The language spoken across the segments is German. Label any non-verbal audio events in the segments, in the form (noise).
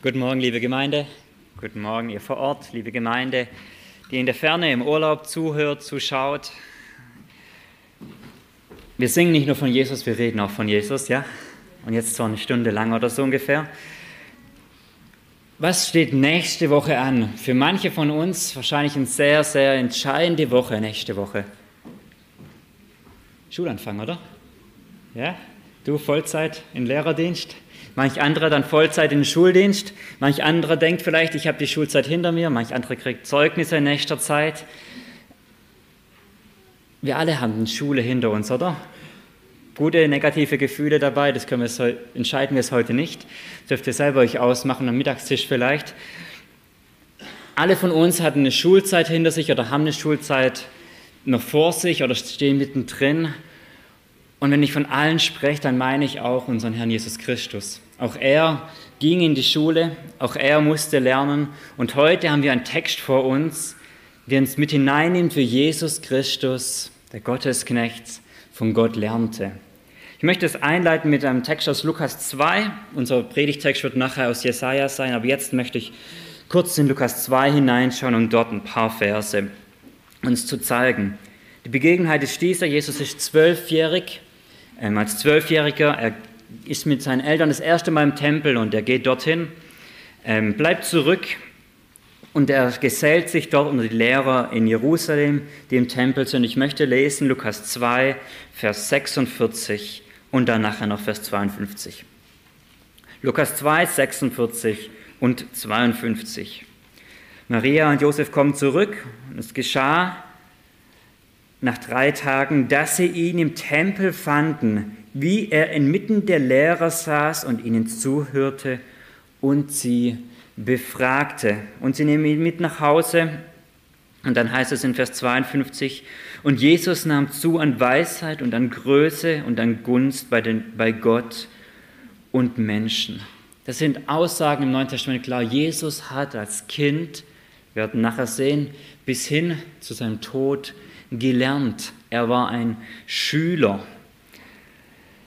Guten Morgen, liebe Gemeinde. Guten Morgen, ihr vor Ort, liebe Gemeinde, die in der Ferne im Urlaub zuhört, zuschaut. Wir singen nicht nur von Jesus, wir reden auch von Jesus, ja? Und jetzt zwar eine Stunde lang oder so ungefähr. Was steht nächste Woche an? Für manche von uns wahrscheinlich eine sehr, sehr entscheidende Woche nächste Woche. Schulanfang, oder? Ja? Du Vollzeit im Lehrerdienst? Manch anderer dann Vollzeit in den Schuldienst. Manch anderer denkt vielleicht, ich habe die Schulzeit hinter mir. Manch anderer kriegt Zeugnisse in nächster Zeit. Wir alle haben die Schule hinter uns, oder? Gute, negative Gefühle dabei, das können wir, entscheiden wir es heute nicht. Dürft ihr selber euch ausmachen, am Mittagstisch vielleicht. Alle von uns hatten eine Schulzeit hinter sich oder haben eine Schulzeit noch vor sich oder stehen mittendrin. Und wenn ich von allen spreche, dann meine ich auch unseren Herrn Jesus Christus. Auch er ging in die Schule, auch er musste lernen. Und heute haben wir einen Text vor uns, der uns mit hineinnimmt, wie Jesus Christus, der Gottesknecht, von Gott lernte. Ich möchte es einleiten mit einem Text aus Lukas 2. Unser Predigtext wird nachher aus Jesaja sein, aber jetzt möchte ich kurz in Lukas 2 hineinschauen und dort ein paar Verse uns zu zeigen. Die Begebenheit ist dieser: Jesus ist zwölfjährig. Ähm, als Zwölfjähriger, er ist mit seinen Eltern das erste Mal im Tempel und er geht dorthin, ähm, bleibt zurück und er gesellt sich dort unter die Lehrer in Jerusalem, die im Tempel sind. Ich möchte lesen Lukas 2, Vers 46 und dann nachher noch Vers 52. Lukas 2, 46 und 52. Maria und Josef kommen zurück und es geschah nach drei Tagen, dass sie ihn im Tempel fanden, wie er inmitten der Lehrer saß und ihnen zuhörte und sie befragte. Und sie nehmen ihn mit nach Hause. Und dann heißt es in Vers 52, und Jesus nahm zu an Weisheit und an Größe und an Gunst bei, den, bei Gott und Menschen. Das sind Aussagen im Neuen Testament klar. Jesus hat als Kind, wir werden nachher sehen, bis hin zu seinem Tod gelernt. Er war ein Schüler.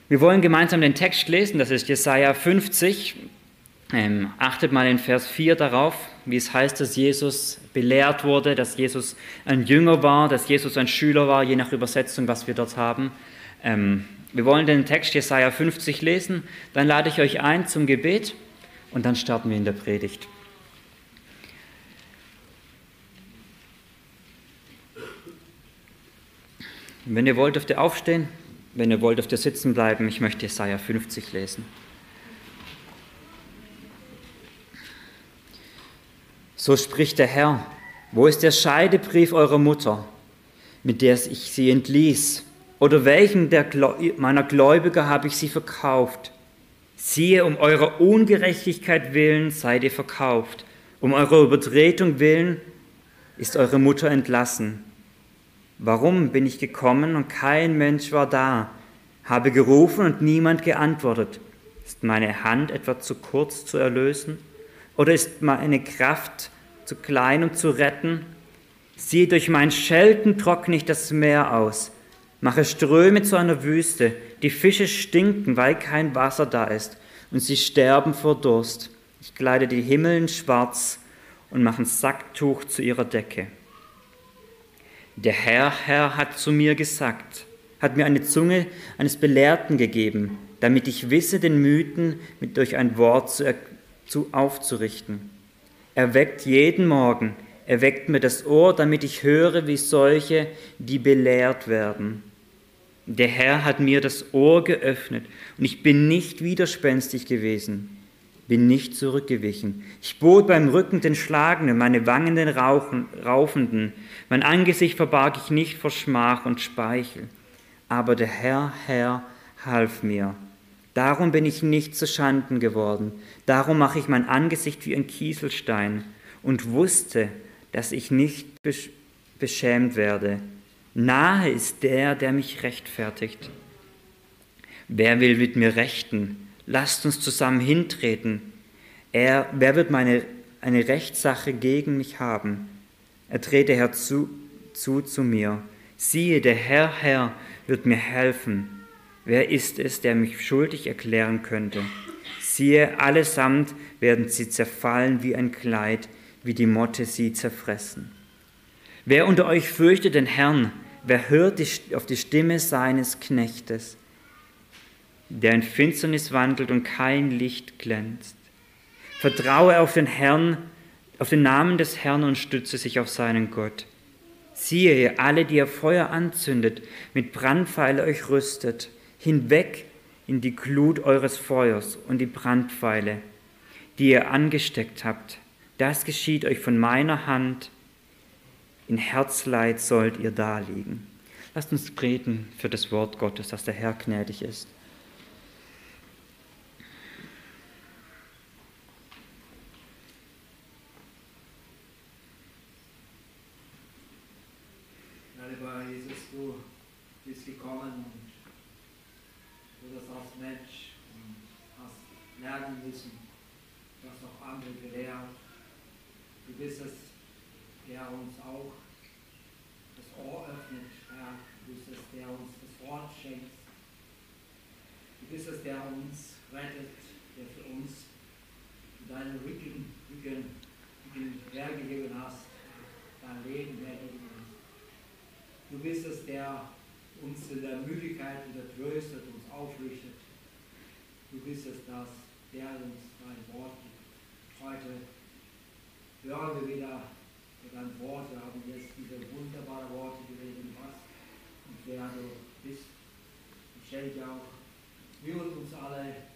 Wir wollen gemeinsam den Text lesen, das ist Jesaja 50. Ähm, achtet mal in Vers 4 darauf, wie es heißt, dass Jesus belehrt wurde, dass Jesus ein Jünger war, dass Jesus ein Schüler war, je nach Übersetzung, was wir dort haben. Ähm, wir wollen den Text Jesaja 50 lesen, dann lade ich euch ein zum Gebet und dann starten wir in der Predigt. Wenn ihr wollt, dürft ihr aufstehen. Wenn ihr wollt, dürft ihr sitzen bleiben. Ich möchte Jesaja 50 lesen. So spricht der Herr: Wo ist der Scheidebrief eurer Mutter, mit der ich sie entließ? Oder welchen der meiner Gläubiger habe ich sie verkauft? Siehe, um eurer Ungerechtigkeit willen seid ihr verkauft, um eurer Übertretung willen ist eure Mutter entlassen. Warum bin ich gekommen und kein Mensch war da? Habe gerufen und niemand geantwortet. Ist meine Hand etwa zu kurz zu erlösen? Oder ist meine Kraft zu klein, um zu retten? Siehe, durch mein Schelten trockne ich das Meer aus, mache Ströme zu einer Wüste, die Fische stinken, weil kein Wasser da ist, und sie sterben vor Durst. Ich kleide die Himmeln schwarz und mache ein Sacktuch zu ihrer Decke. Der Herr, Herr hat zu mir gesagt, hat mir eine Zunge eines Belehrten gegeben, damit ich wisse, den Mythen mit durch ein Wort zu, zu aufzurichten. Er weckt jeden Morgen, er weckt mir das Ohr, damit ich höre, wie solche, die belehrt werden. Der Herr hat mir das Ohr geöffnet und ich bin nicht widerspenstig gewesen bin nicht zurückgewichen. Ich bot beim Rücken den Schlagenden, meine Wangen den Rauchen, Raufenden. Mein Angesicht verbarg ich nicht vor Schmach und Speichel. Aber der Herr, Herr, half mir. Darum bin ich nicht zu Schanden geworden. Darum mache ich mein Angesicht wie ein Kieselstein und wusste, dass ich nicht beschämt werde. Nahe ist der, der mich rechtfertigt. Wer will mit mir rechten? Lasst uns zusammen hintreten. Er, wer wird meine, eine Rechtssache gegen mich haben? Er trete herzu zu, zu mir. Siehe, der Herr, Herr, wird mir helfen. Wer ist es, der mich schuldig erklären könnte? Siehe, allesamt werden sie zerfallen wie ein Kleid, wie die Motte sie zerfressen. Wer unter euch fürchtet den Herrn, wer hört die, auf die Stimme seines Knechtes, der in Finsternis wandelt und kein Licht glänzt. Vertraue auf den Herrn, auf den Namen des Herrn und stütze sich auf seinen Gott. Siehe, alle, die ihr Feuer anzündet, mit Brandpfeile euch rüstet, hinweg in die Glut eures Feuers und die Brandpfeile, die ihr angesteckt habt. Das geschieht euch von meiner Hand. In Herzleid sollt ihr daliegen. Lasst uns beten für das Wort Gottes, dass der Herr gnädig ist. Bist es, der uns auch das Ohr öffnet, Herr. Du bist es, der uns das Wort schenkt. Du bist es, der uns rettet, der für uns deine Rücken, Rücken, Rücken hergegeben hast, dein Leben hergegeben hast. Du bist es, der uns in der Müdigkeit wieder tröstet, uns aufrichtet. Du bist es, das, der uns dein Wort gibt. Heute hören wir wieder dein Wort. Wir haben jetzt diese wunderbaren Worte gelesen, was und wer du bist. Ich schenke auch mir und uns alle,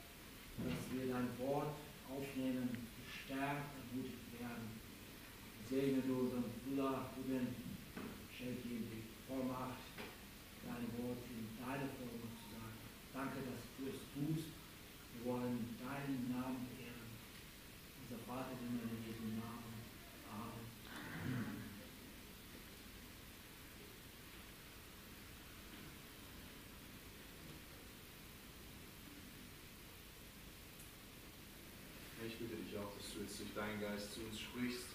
dass wir dein Wort aufnehmen, gestärkt und mutig werden. Segne du unseren Bruder, Ruben, schenke ihm Vollmacht, dein Wort in deine Vollmacht zu sagen. Danke, dass du es tust. Wir wollen deinen Namen ehren. Unser Vater, den wir durch deinen Geist zu uns sprichst,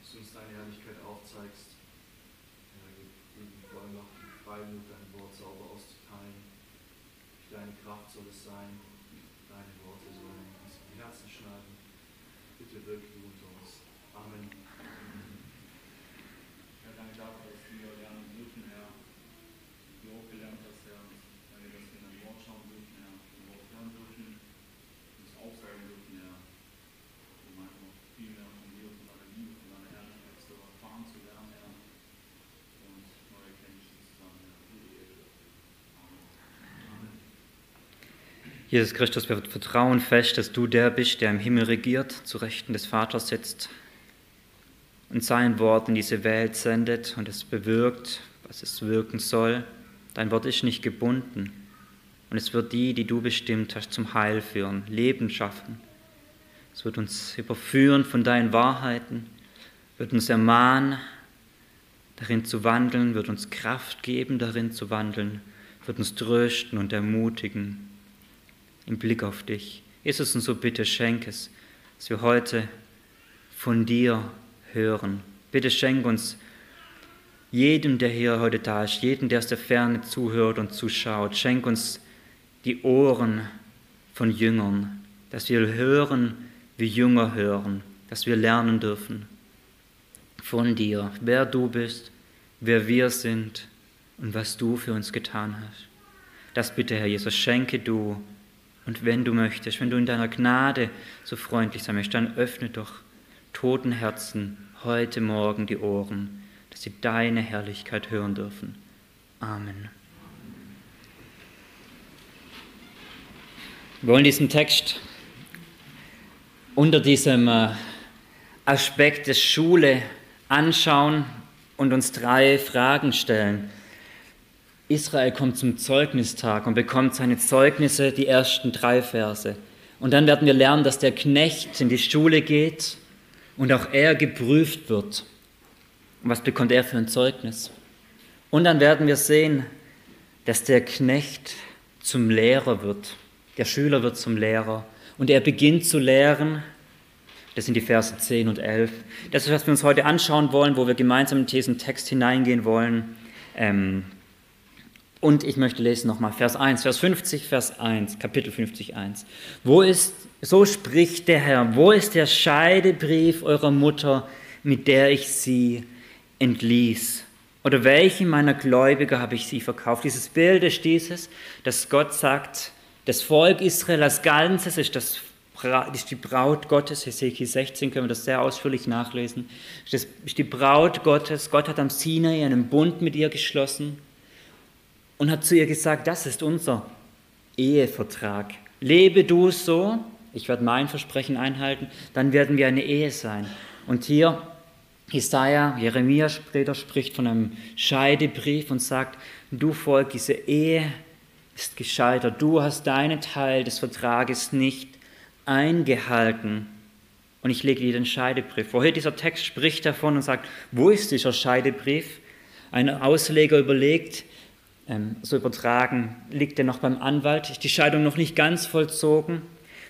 dass du uns deine Herrlichkeit aufzeigst. Ja, Freimut, dein Wort sauber auszuteilen. Durch deine Kraft soll es sein, deine Worte sollen uns die Herzen schneiden. Bitte wirke du unter uns. Amen. Herr, danke dafür, dass wir lernen dürfen, Herr, wie du auch gelernt hast, Herr, dass wir in dein Wort schauen dürfen, Herr, wir Wort hören dürfen, uns aufsaugen dürfen. Jesus Christus, wir vertrauen fest, dass du der bist, der im Himmel regiert, zu Rechten des Vaters sitzt und sein Wort in diese Welt sendet und es bewirkt, was es wirken soll. Dein Wort ist nicht gebunden und es wird die, die du bestimmt hast, zum Heil führen, Leben schaffen. Es wird uns überführen von deinen Wahrheiten, wird uns ermahnen, darin zu wandeln, wird uns Kraft geben, darin zu wandeln, wird uns trösten und ermutigen im Blick auf dich. Jesus, und so bitte schenk es, dass wir heute von dir hören. Bitte schenk uns jedem, der hier heute da ist, jedem, der aus der Ferne zuhört und zuschaut, schenk uns die Ohren von Jüngern, dass wir hören, wie Jünger hören, dass wir lernen dürfen von dir, wer du bist, wer wir sind und was du für uns getan hast. Das bitte, Herr Jesus, schenke du und wenn du möchtest, wenn du in deiner Gnade so freundlich sein möchtest, dann öffne doch toten Herzen heute Morgen die Ohren, dass sie deine Herrlichkeit hören dürfen. Amen. Wir wollen diesen Text unter diesem äh, Aspekt des Schule anschauen und uns drei Fragen stellen. Israel kommt zum Zeugnistag und bekommt seine Zeugnisse, die ersten drei Verse. Und dann werden wir lernen, dass der Knecht in die Schule geht und auch er geprüft wird. Und was bekommt er für ein Zeugnis? Und dann werden wir sehen, dass der Knecht zum Lehrer wird. Der Schüler wird zum Lehrer. Und er beginnt zu lehren. Das sind die Verse 10 und 11. Das ist, was wir uns heute anschauen wollen, wo wir gemeinsam in diesen Text hineingehen wollen. Ähm, Und ich möchte lesen nochmal Vers 1, Vers 50, Vers 1, Kapitel 50, 1. Wo ist, so spricht der Herr, wo ist der Scheidebrief eurer Mutter, mit der ich sie entließ? Oder welchen meiner Gläubiger habe ich sie verkauft? Dieses Bild ist dieses, dass Gott sagt, das Volk Israel als Ganzes ist, das, ist die Braut Gottes. Hesekiel 16 können wir das sehr ausführlich nachlesen. Ist die Braut Gottes. Gott hat am Sinai einen Bund mit ihr geschlossen und hat zu ihr gesagt, das ist unser Ehevertrag. Lebe du so, ich werde mein Versprechen einhalten, dann werden wir eine Ehe sein. Und hier Jesaja, Jeremia später spricht von einem Scheidebrief und sagt, du Volk, diese Ehe ist gescheitert, du hast deinen Teil des Vertrages nicht eingehalten. Und ich lege dir den Scheidebrief. Vorher dieser Text spricht davon und sagt, wo ist dieser Scheidebrief? Ein Ausleger überlegt, so übertragen, liegt er noch beim Anwalt, ist die Scheidung noch nicht ganz vollzogen.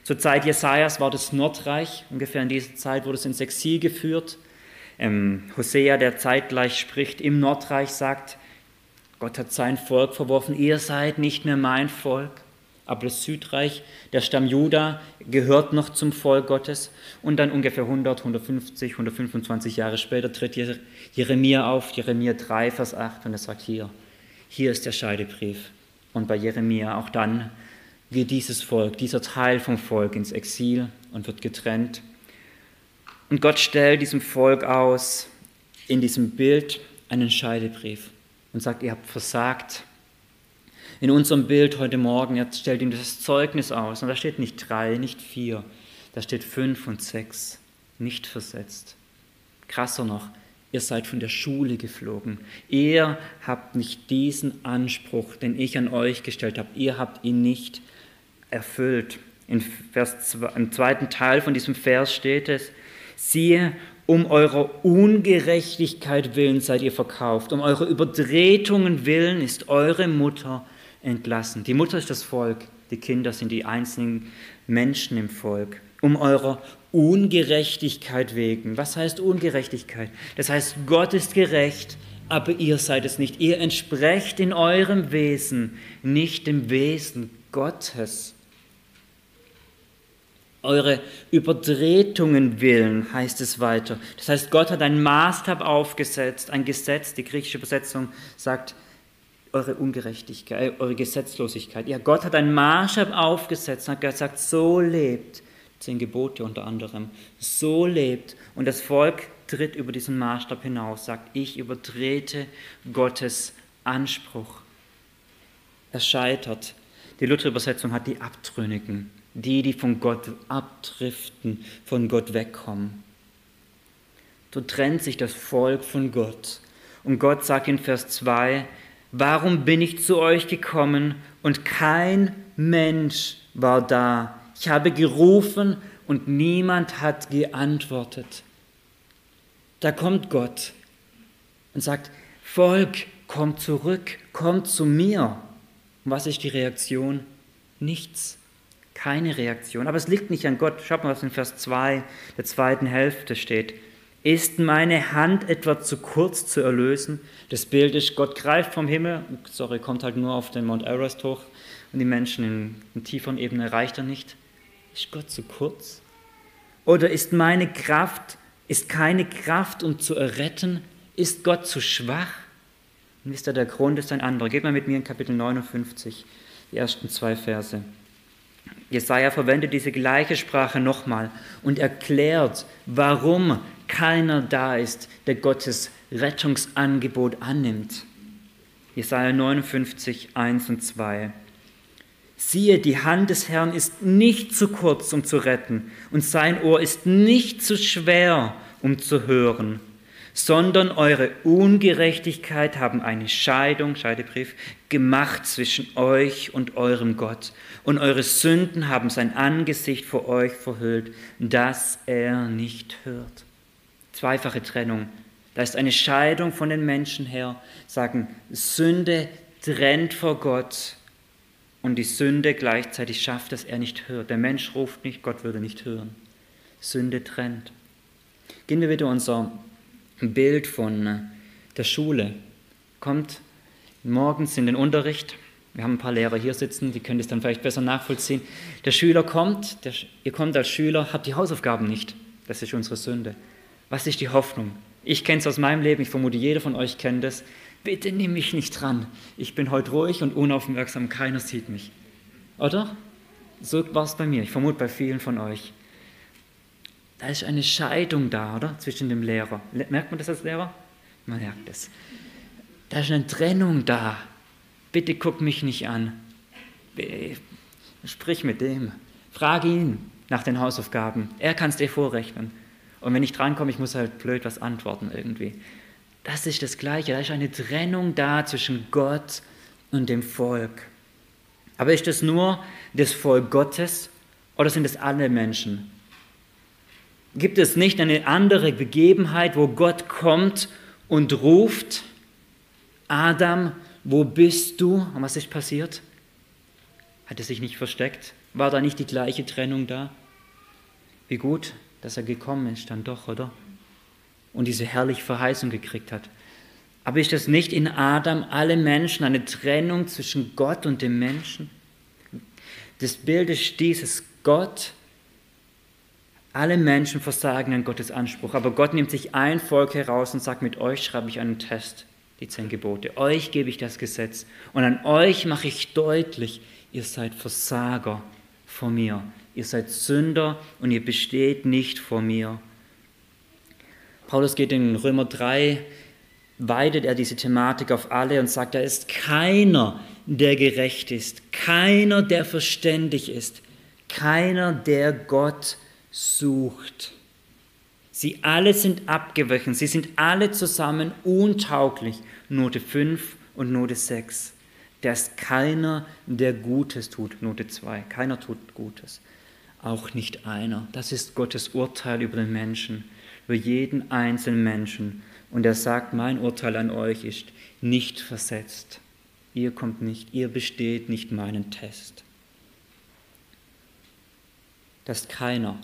Zur Zeit Jesajas war das Nordreich, ungefähr in dieser Zeit wurde es ins Exil geführt. Ähm, Hosea, der zeitgleich spricht, im Nordreich sagt, Gott hat sein Volk verworfen, ihr seid nicht mehr mein Volk. Aber das Südreich, der Stamm Juda, gehört noch zum Volk Gottes. Und dann ungefähr 100, 150, 125 Jahre später tritt Jeremia auf, Jeremia 3, Vers 8, und er sagt hier, hier ist der Scheidebrief. Und bei Jeremia auch dann geht dieses Volk, dieser Teil vom Volk ins Exil und wird getrennt und Gott stellt diesem Volk aus, in diesem Bild einen Scheidebrief und sagt, ihr habt versagt. In unserem Bild heute Morgen, er stellt ihm das Zeugnis aus. Und da steht nicht drei, nicht vier, da steht fünf und sechs, nicht versetzt. Krasser noch, ihr seid von der Schule geflogen. Ihr habt nicht diesen Anspruch, den ich an euch gestellt habe, ihr habt ihn nicht erfüllt. In Vers, Im zweiten Teil von diesem Vers steht es, Siehe, um eurer Ungerechtigkeit willen seid ihr verkauft, um eure Übertretungen willen ist eure Mutter entlassen. Die Mutter ist das Volk, die Kinder sind die einzelnen Menschen im Volk. Um eurer Ungerechtigkeit wegen. Was heißt Ungerechtigkeit? Das heißt, Gott ist gerecht, aber ihr seid es nicht. Ihr entsprecht in eurem Wesen nicht dem Wesen Gottes eure Übertretungen willen, heißt es weiter. Das heißt, Gott hat einen Maßstab aufgesetzt, ein Gesetz, die griechische Übersetzung sagt, eure Ungerechtigkeit, eure Gesetzlosigkeit. Ja, Gott hat einen Maßstab aufgesetzt und hat gesagt, so lebt, zehn Gebote unter anderem, so lebt. Und das Volk tritt über diesen Maßstab hinaus, sagt, ich übertrete Gottes Anspruch. Er scheitert. Die Luther-Übersetzung hat die Abtrünnigen die, die von Gott abdriften, von Gott wegkommen. So trennt sich das Volk von Gott. Und Gott sagt in Vers 2, warum bin ich zu euch gekommen und kein Mensch war da? Ich habe gerufen und niemand hat geantwortet. Da kommt Gott und sagt, Volk, kommt zurück, kommt zu mir. Und was ist die Reaktion? Nichts. Keine Reaktion. Aber es liegt nicht an Gott. Schaut mal, was in Vers 2 der zweiten Hälfte steht. Ist meine Hand etwa zu kurz zu erlösen? Das Bild ist, Gott greift vom Himmel, sorry, kommt halt nur auf den Mount Everest hoch und die Menschen in, in tieferen Ebenen erreicht er nicht. Ist Gott zu kurz? Oder ist meine Kraft, ist keine Kraft, um zu erretten? Ist Gott zu schwach? Und wisst ihr, der Grund ist ein anderer. Geht mal mit mir in Kapitel 59, die ersten zwei Verse. Jesaja verwendet diese gleiche Sprache nochmal und erklärt, warum keiner da ist, der Gottes Rettungsangebot annimmt. Jesaja 59, 1 und 2. Siehe, die Hand des Herrn ist nicht zu kurz, um zu retten, und sein Ohr ist nicht zu schwer, um zu hören sondern eure Ungerechtigkeit haben eine Scheidung, Scheidebrief, gemacht zwischen euch und eurem Gott. Und eure Sünden haben sein Angesicht vor euch verhüllt, dass er nicht hört. Zweifache Trennung. Da ist eine Scheidung von den Menschen her, sagen, Sünde trennt vor Gott und die Sünde gleichzeitig schafft, dass er nicht hört. Der Mensch ruft nicht, Gott würde nicht hören. Sünde trennt. Gehen wir wieder unser Bild von äh, der Schule. Kommt morgens in den Unterricht. Wir haben ein paar Lehrer hier sitzen, die können das dann vielleicht besser nachvollziehen. Der Schüler kommt, der, ihr kommt als Schüler, habt die Hausaufgaben nicht. Das ist unsere Sünde. Was ist die Hoffnung? Ich kenne es aus meinem Leben, ich vermute, jeder von euch kennt es. Bitte nimm mich nicht dran. Ich bin heute ruhig und unaufmerksam, keiner sieht mich. Oder? So war es bei mir, ich vermute bei vielen von euch. Da ist eine Scheidung da, oder? Zwischen dem Lehrer. Merkt man das als Lehrer? Man merkt es. Da ist eine Trennung da. Bitte guck mich nicht an. Sprich mit dem. Frage ihn nach den Hausaufgaben. Er kann es dir vorrechnen. Und wenn ich drankomme, ich muss halt blöd was antworten irgendwie. Das ist das Gleiche. Da ist eine Trennung da zwischen Gott und dem Volk. Aber ist das nur das Volk Gottes oder sind es alle Menschen? Gibt es nicht eine andere Begebenheit, wo Gott kommt und ruft, Adam, wo bist du? Und was ist passiert? Hat er sich nicht versteckt? War da nicht die gleiche Trennung da? Wie gut, dass er gekommen ist, dann doch, oder? Und diese herrliche Verheißung gekriegt hat. Aber ist das nicht in Adam alle Menschen eine Trennung zwischen Gott und dem Menschen? Das Bild ist dieses Gott, alle Menschen versagen an Gottes Anspruch, aber Gott nimmt sich ein Volk heraus und sagt, mit euch schreibe ich einen Test, die zehn Gebote. Euch gebe ich das Gesetz und an euch mache ich deutlich, ihr seid Versager vor mir. Ihr seid Sünder und ihr besteht nicht vor mir. Paulus geht in Römer 3, weitet er diese Thematik auf alle und sagt, da ist keiner, der gerecht ist, keiner, der verständig ist, keiner, der Gott sucht. Sie alle sind abgewichen, sie sind alle zusammen untauglich. Note 5 und Note 6. Da ist keiner, der Gutes tut. Note 2. Keiner tut Gutes. Auch nicht einer. Das ist Gottes Urteil über den Menschen für jeden einzelnen Menschen. Und er sagt, mein Urteil an euch ist nicht versetzt. Ihr kommt nicht, ihr besteht nicht meinen Test. Das ist keiner.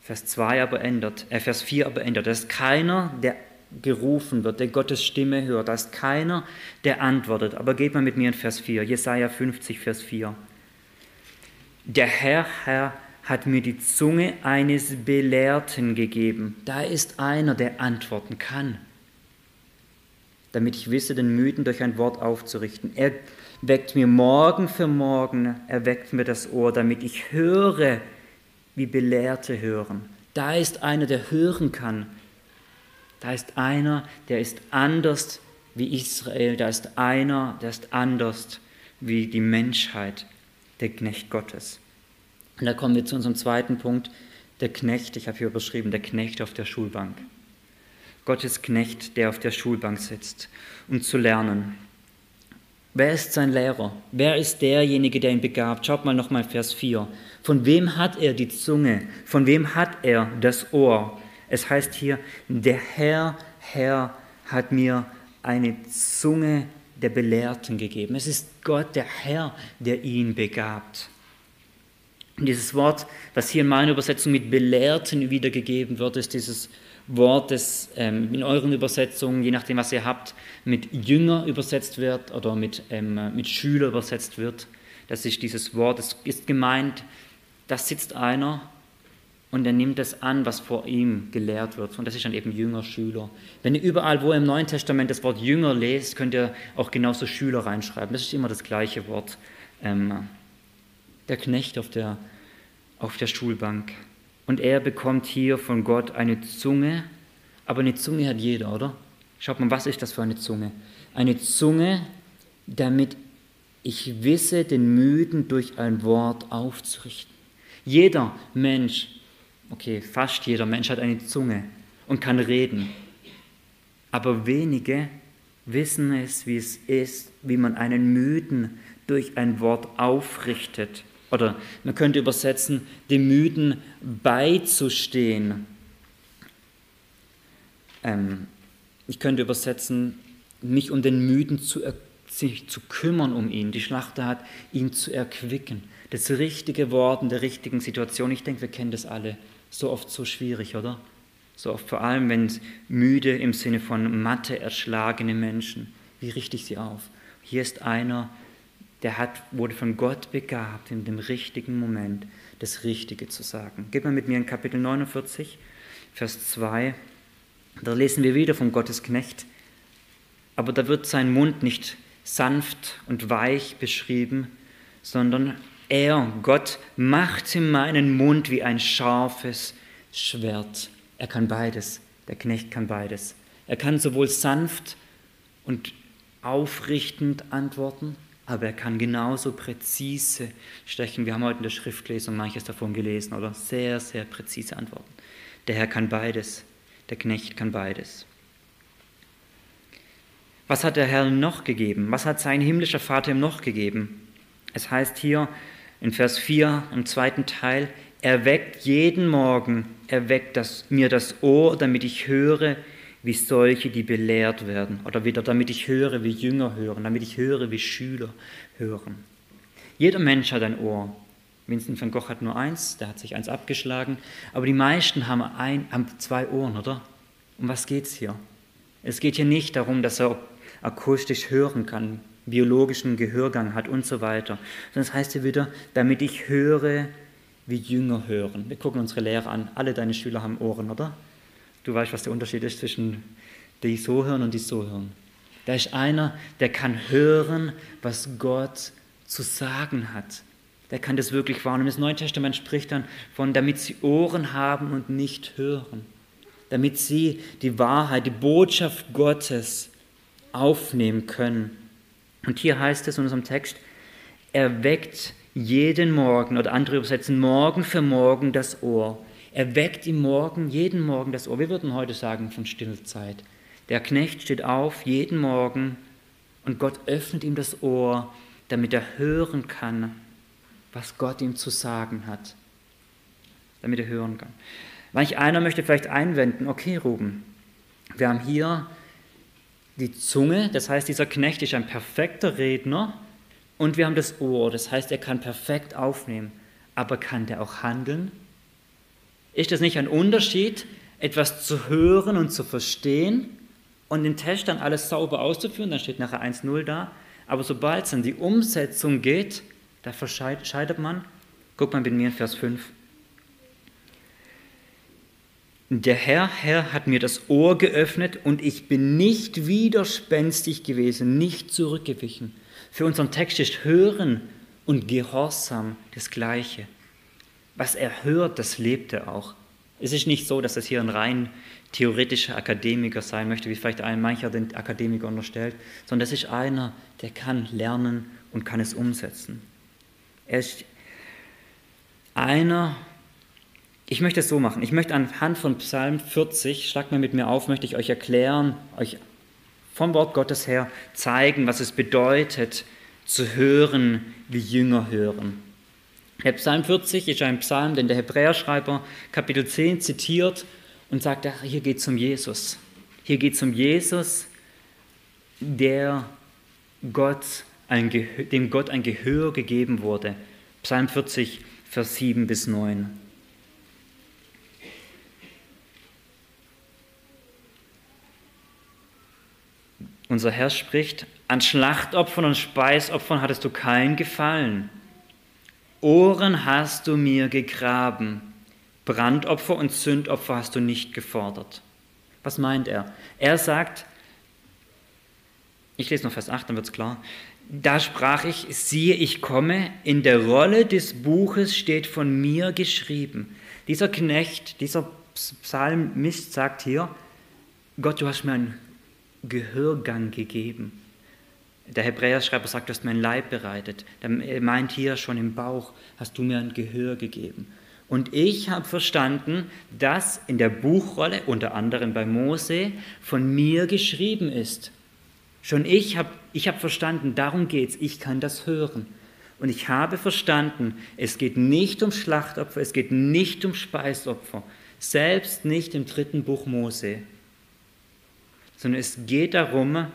Vers 2 aber ändert, äh, Vers 4 aber ändert. Das ist keiner, der gerufen wird, der Gottes Stimme hört. Das ist keiner, der antwortet. Aber geht mal mit mir in Vers 4, Jesaja 50, Vers 4. Der Herr, Herr, hat mir die Zunge eines Belehrten gegeben. Da ist einer, der antworten kann, damit ich wisse, den Müden durch ein Wort aufzurichten. Er weckt mir morgen für morgen, er weckt mir das Ohr, damit ich höre, wie Belehrte hören. Da ist einer, der hören kann. Da ist einer, der ist anders wie Israel. Da ist einer, der ist anders wie die Menschheit, der Knecht Gottes. Und da kommen wir zu unserem zweiten Punkt, der Knecht, ich habe hier überschrieben, der Knecht auf der Schulbank. Gottes Knecht, der auf der Schulbank sitzt, um zu lernen. Wer ist sein Lehrer? Wer ist derjenige, der ihn begabt? Schaut mal nochmal Vers 4. Von wem hat er die Zunge? Von wem hat er das Ohr? Es heißt hier, der Herr, Herr hat mir eine Zunge der Belehrten gegeben. Es ist Gott, der Herr, der ihn begabt. Dieses Wort, was hier in meiner Übersetzung mit Belehrten wiedergegeben wird, ist dieses Wort, das ähm, in euren Übersetzungen, je nachdem, was ihr habt, mit Jünger übersetzt wird oder mit, ähm, mit Schüler übersetzt wird. Das ist dieses Wort, es ist gemeint, da sitzt einer und er nimmt das an, was vor ihm gelehrt wird. Und das ist dann eben Jünger, Schüler. Wenn ihr überall, wo ihr im Neuen Testament das Wort Jünger lest, könnt ihr auch genauso Schüler reinschreiben. Das ist immer das gleiche Wort. Ähm, der Knecht auf der, auf der Schulbank. Und er bekommt hier von Gott eine Zunge, aber eine Zunge hat jeder, oder? Schaut mal, was ist das für eine Zunge? Eine Zunge, damit ich wisse, den Müden durch ein Wort aufzurichten. Jeder Mensch, okay, fast jeder Mensch hat eine Zunge und kann reden. Aber wenige wissen es, wie es ist, wie man einen Müden durch ein Wort aufrichtet. Oder man könnte übersetzen, dem Müden beizustehen. Ähm, ich könnte übersetzen, mich um den Müden zu, sich zu kümmern um ihn. Die Schlachter hat ihn zu erquicken. Das richtige Wort in der richtigen Situation. Ich denke, wir kennen das alle. So oft so schwierig, oder? So oft vor allem, wenn es müde im Sinne von matte erschlagene Menschen. Wie richte ich sie auf? Hier ist einer, der hat, wurde von Gott begabt, in dem richtigen Moment das Richtige zu sagen. Gib mal mit mir in Kapitel 49, Vers 2. Da lesen wir wieder von Gottes Knecht. Aber da wird sein Mund nicht sanft und weich beschrieben, sondern er, Gott, macht in meinen Mund wie ein scharfes Schwert. Er kann beides. Der Knecht kann beides. Er kann sowohl sanft und aufrichtend antworten, aber er kann genauso präzise stechen. Wir haben heute in der Schriftlesung manches davon gelesen, oder? Sehr, sehr präzise antworten. Der Herr kann beides, der Knecht kann beides. Was hat der Herr noch gegeben? Was hat sein himmlischer Vater ihm noch gegeben? Es heißt hier in Vers 4 im zweiten Teil, er weckt jeden Morgen, er weckt das, mir das Ohr, damit ich höre, wie solche, die belehrt werden. Oder wieder, damit ich höre, wie Jünger hören, damit ich höre, wie Schüler hören. Jeder Mensch hat ein Ohr. Vincent van Gogh hat nur eins, der hat sich eins abgeschlagen. Aber die meisten haben, ein, haben zwei Ohren, oder? Um was geht es hier? Es geht hier nicht darum, dass er akustisch hören kann, biologischen Gehörgang hat und so weiter. Sondern es heißt hier wieder, damit ich höre, wie Jünger hören. Wir gucken unsere Lehrer an. Alle deine Schüler haben Ohren, oder? Du weißt, was der Unterschied ist zwischen die so hören und die so hören. Da ist einer, der kann hören, was Gott zu sagen hat. Der kann das wirklich wahrnehmen. Das Neue Testament spricht dann von, damit sie Ohren haben und nicht hören. Damit sie die Wahrheit, die Botschaft Gottes aufnehmen können. Und hier heißt es in unserem Text, er weckt jeden Morgen, oder andere übersetzen, morgen für morgen das Ohr. Er weckt ihm morgen, jeden Morgen das Ohr. Wir würden heute sagen von Stillzeit. Der Knecht steht auf jeden Morgen und Gott öffnet ihm das Ohr, damit er hören kann, was Gott ihm zu sagen hat. Damit er hören kann. Manch einer möchte vielleicht einwenden, okay Ruben, wir haben hier die Zunge, das heißt, dieser Knecht ist ein perfekter Redner und wir haben das Ohr, das heißt, er kann perfekt aufnehmen. Aber kann der auch handeln? Ist das nicht ein Unterschied, etwas zu hören und zu verstehen und den Test dann alles sauber auszuführen? Dann steht nachher 1-0 da. Aber sobald es an die Umsetzung geht, da scheitert man. Guck mal mit mir in Vers 5. Der Herr, Herr hat mir das Ohr geöffnet und ich bin nicht widerspenstig gewesen, nicht zurückgewichen. Für unseren Text ist Hören und Gehorsam das Gleiche was er hört, das lebt er auch. Es ist nicht so, dass es hier ein rein theoretischer Akademiker sein möchte, wie vielleicht ein mancher den Akademiker unterstellt, sondern das ist einer, der kann lernen und kann es umsetzen. Er ist einer, ich möchte es so machen, ich möchte anhand von Psalm 40, schlag mal mit mir auf, möchte ich euch erklären, euch vom Wort Gottes her zeigen, was es bedeutet, zu hören, wie Jünger hören. Der Psalm 40 ist ein Psalm, den der Hebräerschreiber Kapitel 10 zitiert und sagt, ach, hier geht es um Jesus. Hier geht es um Jesus, der Gott ein dem Gott ein Gehör gegeben wurde. Psalm 40, Vers 7 bis 9. Unser Herr spricht, an Schlachtopfern und Speisopfern hattest du keinen Gefallen. Ohren hast du mir gegraben, Brandopfer und Sündopfer hast du nicht gefordert. Was meint er? Er sagt, ich lese noch Vers 8, dann wird es klar. Da sprach ich, siehe, ich komme, in der Rolle des Buches steht von mir geschrieben. Dieser Knecht, dieser Psalmist sagt hier, Gott, du hast mir einen Gehörgang gegeben. Der Hebräerschreiber sagt, du hast mein Leib bereitet. Er meint hier schon im Bauch, hast du mir ein Gehör gegeben. Und ich habe verstanden, dass in der Buchrolle, unter anderem bei Mose, von mir geschrieben ist. Schon ich habe ich hab verstanden, darum geht es, ich kann das hören. Und ich habe verstanden, es geht nicht um Schlachtopfer, es geht nicht um Speisopfer, selbst nicht im dritten Buch Mose, sondern es geht darum,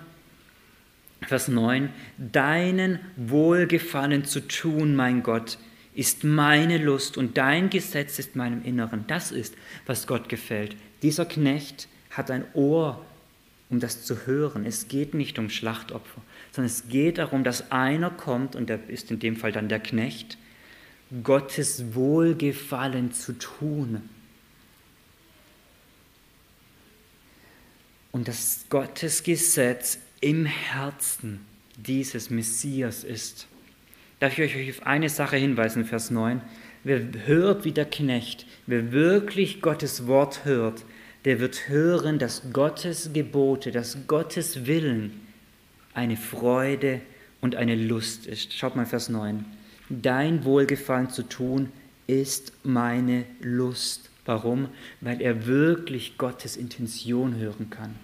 Vers 9, deinen Wohlgefallen zu tun, mein Gott, ist meine Lust und dein Gesetz ist meinem Inneren. Das ist, was Gott gefällt. Dieser Knecht hat ein Ohr um das zu hören. Es geht nicht um Schlachtopfer, sondern es geht darum, dass einer kommt, und der ist in dem Fall dann der Knecht, Gottes Wohlgefallen zu tun. Und dass Gottes Gesetz im Herzen dieses Messias ist. Darf ich euch auf eine Sache hinweisen, Vers 9? Wer hört wie der Knecht, wer wirklich Gottes Wort hört, der wird hören, dass Gottes Gebote, dass Gottes Willen eine Freude und eine Lust ist. Schaut mal Vers 9. Dein Wohlgefallen zu tun ist meine Lust. Warum? Weil er wirklich Gottes Intention hören kann.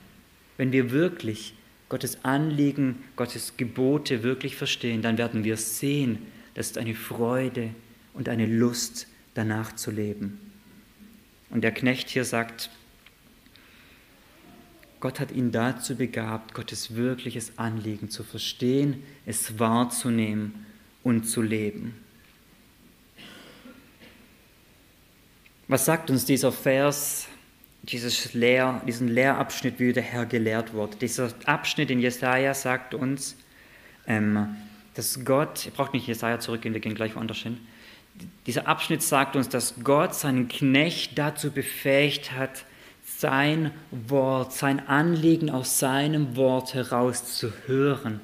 Wenn wir wirklich Gottes Anliegen, Gottes Gebote wirklich verstehen, dann werden wir sehen, dass es eine Freude und eine Lust danach zu leben. Und der Knecht hier sagt, Gott hat ihn dazu begabt, Gottes wirkliches Anliegen zu verstehen, es wahrzunehmen und zu leben. Was sagt uns dieser Vers, dieses Lehr, diesen Lehrabschnitt, wie der Herr gelehrt wurde? Dieser Abschnitt in Jesaja sagt uns, ähm, dass Gott, ihr braucht nicht Jesaja zurückgehen, wir gehen gleich woanders hin. Dieser Abschnitt sagt uns, dass Gott seinen Knecht dazu befähigt hat, sein Wort, sein Anliegen aus seinem Wort heraus zu hören,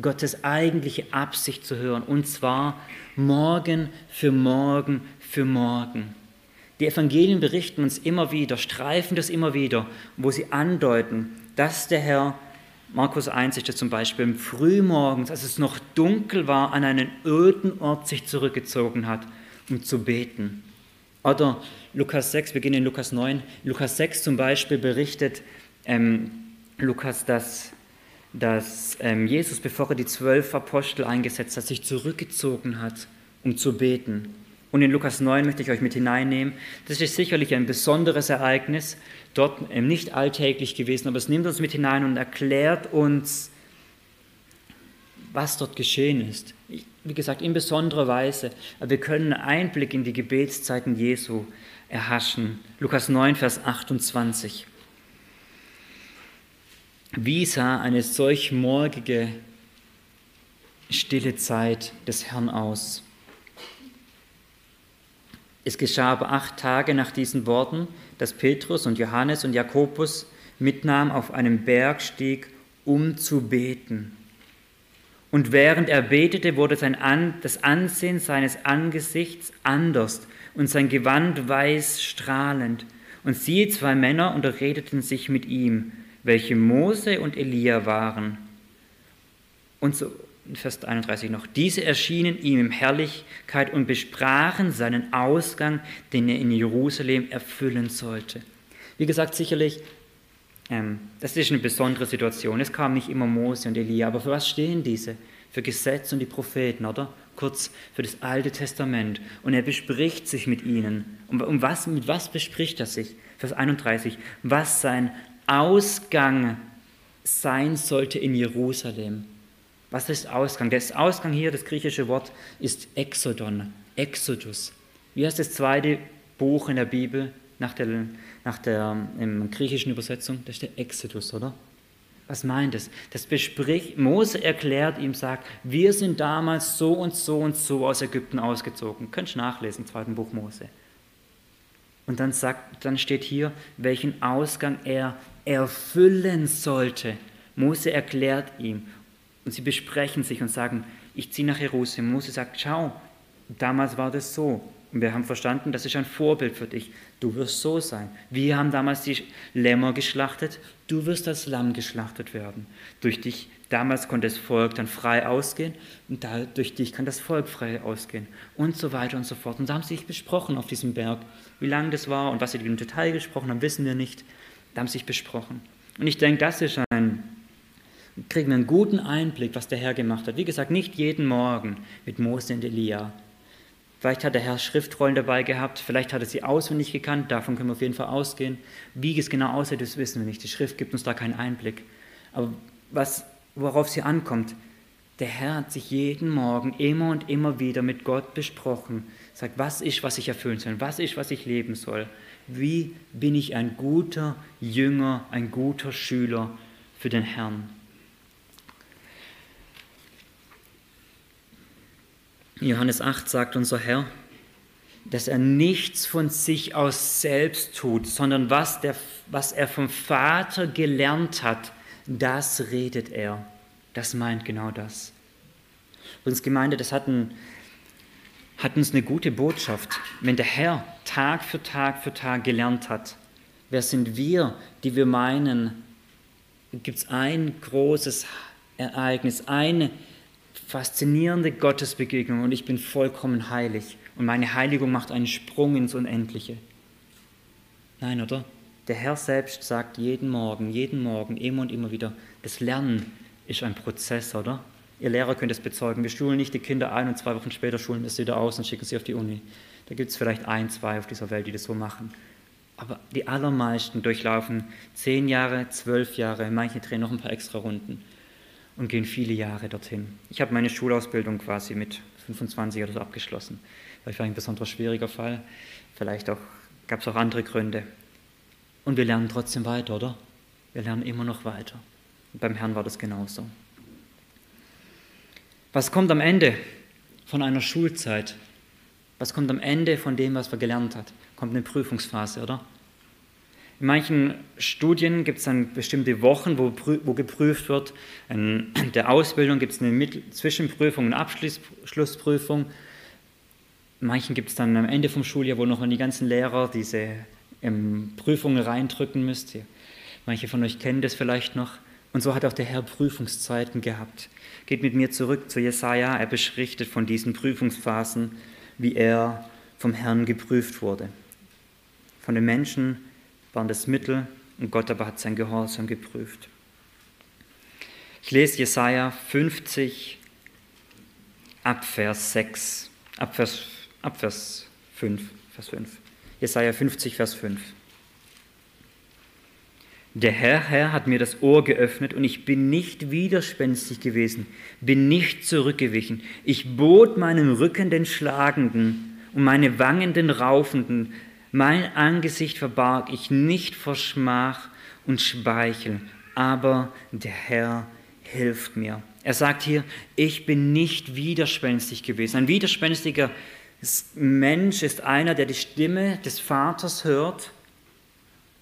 Gottes eigentliche Absicht zu hören, und zwar morgen für morgen für morgen. Die Evangelien berichten uns immer wieder, streifen das immer wieder, wo sie andeuten, dass der Herr, Markus 1 ist das zum Beispiel, frühmorgens, als es noch dunkel war, an einen öden Ort sich zurückgezogen hat, um zu beten. Oder Lukas 6, wir gehen in Lukas 9. Lukas 6 zum Beispiel berichtet ähm, Lukas, dass, dass ähm, Jesus, bevor er die zwölf Apostel eingesetzt hat, sich zurückgezogen hat, um zu beten. Und in Lukas 9 möchte ich euch mit hineinnehmen. Das ist sicherlich ein besonderes Ereignis, dort ähm, nicht alltäglich gewesen, aber es nimmt uns mit hinein und erklärt uns, was dort geschehen ist. Wie gesagt, in besonderer Weise. Aber wir können Einblick in die Gebetszeiten Jesu erhaschen. Lukas 9, Vers 28. Wie sah eine solch morgige, stille Zeit des Herrn aus? Es geschah aber acht Tage nach diesen Worten, dass Petrus und Johannes und Jakobus mitnahm auf einem Berg stieg, um zu beten. Und während er betete, wurde sein An das Ansehen seines Angesichts anders und sein Gewand weiß strahlend. Und siehe, zwei Männer unterredeten sich mit ihm, welche Mose und Elia waren. Und so, Vers 31 noch, diese erschienen ihm in Herrlichkeit und besprachen seinen Ausgang, den er in Jerusalem erfüllen sollte. Wie gesagt, sicherlich, ähm, das ist eine besondere Situation. Es kam nicht immer Mose und Elia, aber für was stehen diese? Für Gesetz und die Propheten, oder? kurz für das Alte Testament. Und er bespricht sich mit ihnen. Und um was, mit was bespricht er sich? Vers 31. Was sein Ausgang sein sollte in Jerusalem. Was ist Ausgang? Der Ausgang hier, das griechische Wort, ist Exodon, Exodus. Wie heißt das zweite Buch in der Bibel nach der, nach der griechischen Übersetzung? Das ist der Exodus, oder? Was meint es? Das bespricht, Mose erklärt ihm, sagt, wir sind damals so und so und so aus Ägypten ausgezogen. Könnt ihr nachlesen, im zweiten Buch Mose. Und dann, sagt, dann steht hier, welchen Ausgang er erfüllen sollte. Mose erklärt ihm und sie besprechen sich und sagen, ich ziehe nach Jerusalem. Mose sagt, schau, damals war das so. Und wir haben verstanden, das ist ein Vorbild für dich. Du wirst so sein. Wir haben damals die Lämmer geschlachtet, du wirst als Lamm geschlachtet werden. Durch dich, damals konnte das Volk dann frei ausgehen und da, durch dich kann das Volk frei ausgehen und so weiter und so fort. Und da haben sie sich besprochen auf diesem Berg. Wie lange das war und was sie im Detail gesprochen haben, wissen wir nicht. Da haben sie sich besprochen. Und ich denke, das ist ein, kriegen wir einen guten Einblick, was der Herr gemacht hat. Wie gesagt, nicht jeden Morgen mit Mose und Elia, Vielleicht hat der Herr Schriftrollen dabei gehabt, vielleicht hat er sie auswendig gekannt, davon können wir auf jeden Fall ausgehen. Wie es genau aussieht, das wissen wir nicht. Die Schrift gibt uns da keinen Einblick. Aber was, worauf sie ankommt, der Herr hat sich jeden Morgen immer und immer wieder mit Gott besprochen. Sagt, was ist, was ich erfüllen soll, was ist, was ich leben soll. Wie bin ich ein guter Jünger, ein guter Schüler für den Herrn. Johannes 8 sagt unser Herr, dass er nichts von sich aus selbst tut, sondern was, der, was er vom Vater gelernt hat, das redet er. Das meint genau das. Uns Gemeinde, das hat, ein, hat uns eine gute Botschaft. Wenn der Herr Tag für Tag für Tag gelernt hat, wer sind wir, die wir meinen, gibt es ein großes Ereignis, eine faszinierende Gottesbegegnung und ich bin vollkommen heilig und meine Heiligung macht einen Sprung ins Unendliche. Nein, oder? Der Herr selbst sagt jeden Morgen, jeden Morgen, immer und immer wieder, das Lernen ist ein Prozess, oder? Ihr Lehrer könnt es bezeugen. Wir schulen nicht die Kinder ein und zwei Wochen später schulen wir sie wieder aus und schicken sie auf die Uni. Da gibt es vielleicht ein, zwei auf dieser Welt, die das so machen. Aber die allermeisten durchlaufen zehn Jahre, zwölf Jahre, manche drehen noch ein paar extra Runden und gehen viele Jahre dorthin. Ich habe meine Schulausbildung quasi mit 25 oder so abgeschlossen. Vielleicht war ein besonders schwieriger Fall, vielleicht auch, gab es auch andere Gründe. Und wir lernen trotzdem weiter, oder? Wir lernen immer noch weiter. Und beim Herrn war das genauso. Was kommt am Ende von einer Schulzeit? Was kommt am Ende von dem, was man gelernt hat? Kommt eine Prüfungsphase, oder? In manchen Studien gibt es dann bestimmte Wochen, wo, wo geprüft wird. In (clears throat) der Ausbildung gibt es eine Mittel Zwischenprüfung, eine Abschlussprüfung. In manchen gibt es dann am Ende vom Schuljahr, wo noch an die ganzen Lehrer diese ähm, Prüfungen reindrücken müsst. Manche von euch kennen das vielleicht noch. Und so hat auch der Herr Prüfungszeiten gehabt. Geht mit mir zurück zu Jesaja. Er beschrichtet von diesen Prüfungsphasen, wie er vom Herrn geprüft wurde. Von den Menschen waren das Mittel und Gott aber hat sein Gehorsam geprüft. Ich lese Jesaja 50 ab Vers 6, ab Vers, ab Vers 5, Vers 5. Jesaja 50, Vers 5. Der Herr, Herr hat mir das Ohr geöffnet und ich bin nicht widerspenstig gewesen, bin nicht zurückgewichen. Ich bot meinem Rücken den Schlagenden und meine Wangen den Raufenden, mein Angesicht verbarg ich nicht vor Schmach und Speichel, aber der Herr hilft mir. Er sagt hier, ich bin nicht widerspenstig gewesen. Ein widerspenstiger Mensch ist einer, der die Stimme des Vaters hört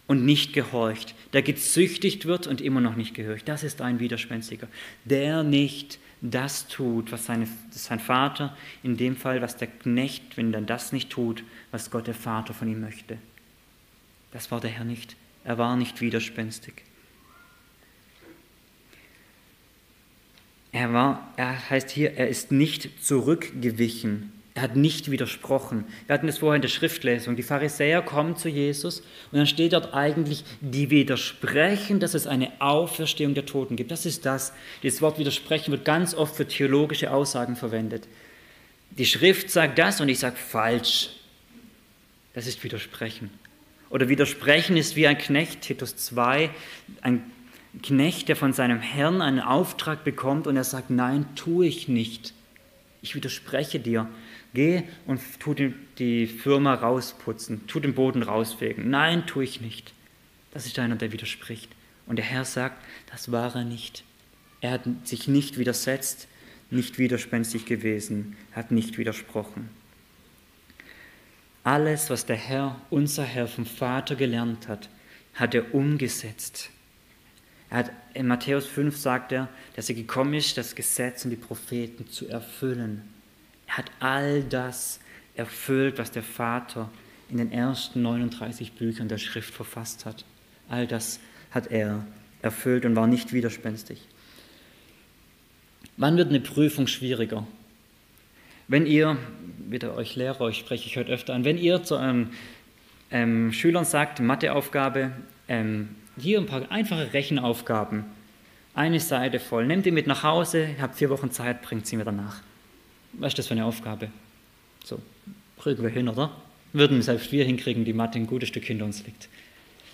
und nicht gehorcht, der gezüchtigt wird und immer noch nicht gehorcht. Das ist ein Widerspenstiger, der nicht das tut, was seine, sein Vater, in dem Fall, was der Knecht, wenn er das nicht tut, was Gott der Vater von ihm möchte. Das war der Herr nicht. Er war nicht widerspenstig. Er war, er heißt hier, er ist nicht zurückgewichen. Er hat nicht widersprochen. Wir hatten es vorher in der Schriftlesung. Die Pharisäer kommen zu Jesus und dann steht dort eigentlich, die widersprechen, dass es eine Auferstehung der Toten gibt. Das ist das. Dieses Wort widersprechen wird ganz oft für theologische Aussagen verwendet. Die Schrift sagt das und ich sage falsch. Das ist Widersprechen. Oder Widersprechen ist wie ein Knecht, Titus 2, ein Knecht, der von seinem Herrn einen Auftrag bekommt und er sagt, nein, tue ich nicht. Ich widerspreche dir. Geh und tu die Firma rausputzen, tu den Boden rausfegen. Nein, tue ich nicht. Das ist einer, der widerspricht. Und der Herr sagt, das war er nicht. Er hat sich nicht widersetzt, nicht widerspenstig gewesen, hat nicht widersprochen. Alles, was der Herr, unser Herr vom Vater gelernt hat, hat er umgesetzt. Er hat, in Matthäus 5 sagt er, dass er gekommen ist, das Gesetz und die Propheten zu erfüllen. Er hat all das erfüllt, was der Vater in den ersten 39 Büchern der Schrift verfasst hat. All das hat er erfüllt und war nicht widerspenstig. Wann wird eine Prüfung schwieriger? Wenn ihr, wieder euch Lehrer, euch spreche ich heute öfter an, wenn ihr zu euren ähm, Schülern sagt, Matheaufgabe, ähm, hier ein paar einfache Rechenaufgaben, eine Seite voll, nehmt ihr mit nach Hause, habt vier Wochen Zeit, bringt sie mir danach. Was ist das für eine Aufgabe? So, kriegen wir hin, oder? Würden selbst wir hinkriegen, die Mathe ein gutes Stück hinter uns liegt.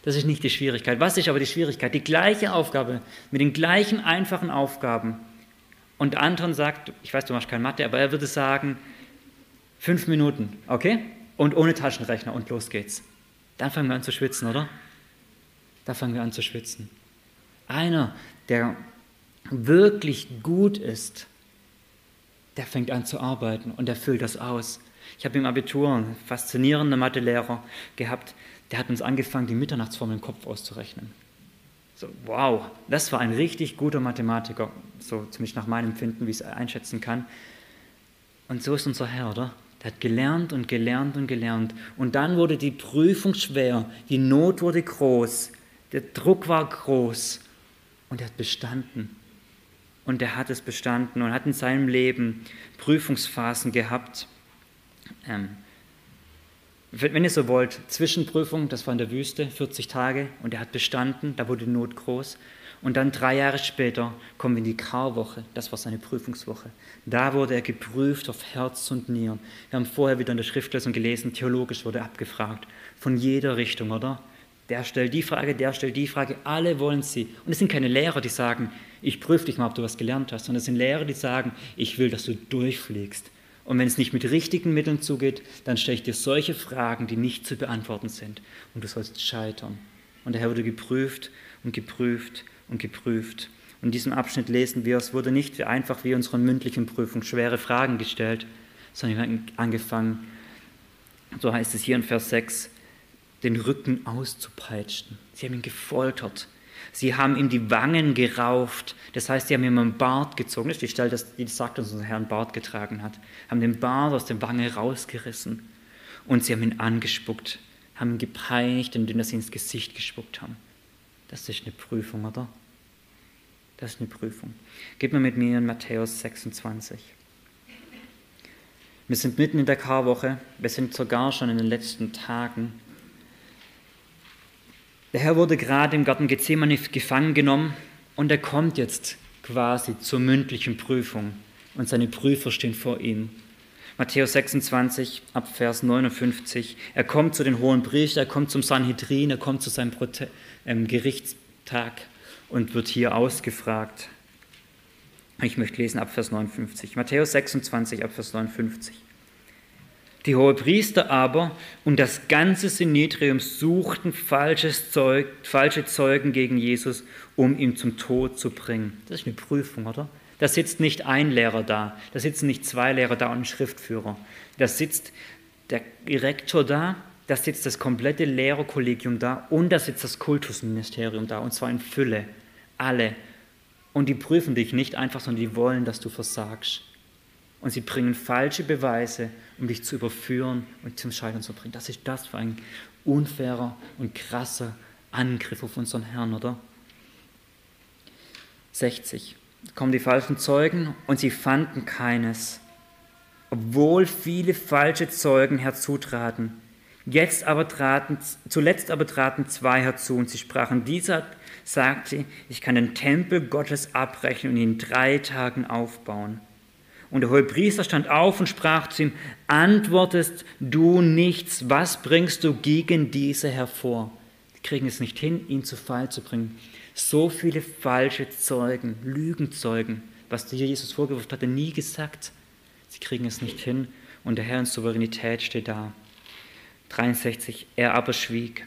Das ist nicht die Schwierigkeit. Was ist aber die Schwierigkeit? Die gleiche Aufgabe mit den gleichen einfachen Aufgaben. Und Anton sagt, ich weiß, du machst keine Mathe, aber er würde sagen, fünf Minuten, okay? Und ohne Taschenrechner und los geht's. Dann fangen wir an zu schwitzen, oder? Da fangen wir an zu schwitzen. Einer, der wirklich gut ist, der fängt an zu arbeiten und der füllt das aus. Ich habe im Abitur einen faszinierenden Mathelehrer gehabt, der hat uns angefangen, die Mitternachtsformel im Kopf auszurechnen. So, wow, das war ein richtig guter Mathematiker, so ziemlich nach meinem Empfinden, wie ich es einschätzen kann. Und so ist unser Herr, oder? Der hat gelernt und gelernt und gelernt. Und dann wurde die Prüfung schwer, die Not wurde groß, der Druck war groß und er hat bestanden. Und er hat es bestanden und hat in seinem Leben Prüfungsphasen gehabt. Ähm, wenn ihr so wollt, Zwischenprüfung, das war in der Wüste, 40 Tage, und er hat bestanden, da wurde die Not groß. Und dann drei Jahre später kommen wir in die Karwoche, das war seine Prüfungswoche. Da wurde er geprüft auf Herz und Nieren. Wir haben vorher wieder in der Schriftlesung gelesen, theologisch wurde abgefragt, von jeder Richtung, oder? Der stellt die Frage, der stellt die Frage, alle wollen sie. Und es sind keine Lehrer, die sagen, ich prüfe dich mal, ob du was gelernt hast, sondern es sind Lehrer, die sagen, ich will, dass du durchfliegst. Und wenn es nicht mit richtigen Mitteln zugeht, dann stelle ich dir solche Fragen, die nicht zu beantworten sind. Und du sollst scheitern. Und der Herr wurde geprüft und geprüft und geprüft. Und in diesem Abschnitt lesen wir, es wurde nicht einfach wie unsere mündlichen Prüfung schwere Fragen gestellt, sondern wir haben angefangen, so heißt es hier in Vers 6, den Rücken auszupeitschen. Sie haben ihn gefoltert. Sie haben ihm die Wangen gerauft. Das heißt, sie haben ihm einen Bart gezogen. Das ist die Stelle, die sagt, dass unser Herr einen Bart getragen hat. Haben den Bart aus der Wange rausgerissen. Und sie haben ihn angespuckt, haben ihn gepeinigt, indem sie ins Gesicht gespuckt haben. Das ist eine Prüfung, oder? Das ist eine Prüfung. Geht mal mit mir in Matthäus 26. Wir sind mitten in der Karwoche. Wir sind sogar schon in den letzten Tagen. Der Herr wurde gerade im Garten Gethsemane gefangen genommen und er kommt jetzt quasi zur mündlichen Prüfung und seine Prüfer stehen vor ihm. Matthäus 26 ab Vers 59. Er kommt zu den hohen Priestern, er kommt zum Sanhedrin, er kommt zu seinem Prote ähm, Gerichtstag und wird hier ausgefragt. Ich möchte lesen ab Vers 59. Matthäus 26 ab Vers 59. Die Hohepriester aber und das ganze Synedrium suchten Zeug, falsche Zeugen gegen Jesus, um ihn zum Tod zu bringen. Das ist eine Prüfung, oder? Da sitzt nicht ein Lehrer da, da sitzen nicht zwei Lehrer da und ein Schriftführer. Da sitzt der Rektor da, da sitzt das komplette Lehrerkollegium da und da sitzt das Kultusministerium da, und zwar in Fülle. Alle. Und die prüfen dich nicht einfach, sondern die wollen, dass du versagst und sie bringen falsche Beweise, um dich zu überführen und zum Scheitern zu bringen. Das ist das für ein unfairer und krasser Angriff auf unseren Herrn, oder? 60. Kommen die falschen Zeugen und sie fanden keines, obwohl viele falsche Zeugen herzutraten. Jetzt aber traten, zuletzt aber traten zwei herzu und sie sprachen, dieser sagte, ich kann den Tempel Gottes abbrechen und ihn in drei Tagen aufbauen. Und der Hohepriester stand auf und sprach zu ihm, antwortest du nichts, was bringst du gegen diese hervor? Die kriegen es nicht hin, ihn zu Fall zu bringen. So viele falsche Zeugen, Lügenzeugen, was dir Jesus vorgeworfen hat, er nie gesagt. Sie kriegen es nicht hin und der Herr in Souveränität steht da. 63, er aber schwieg.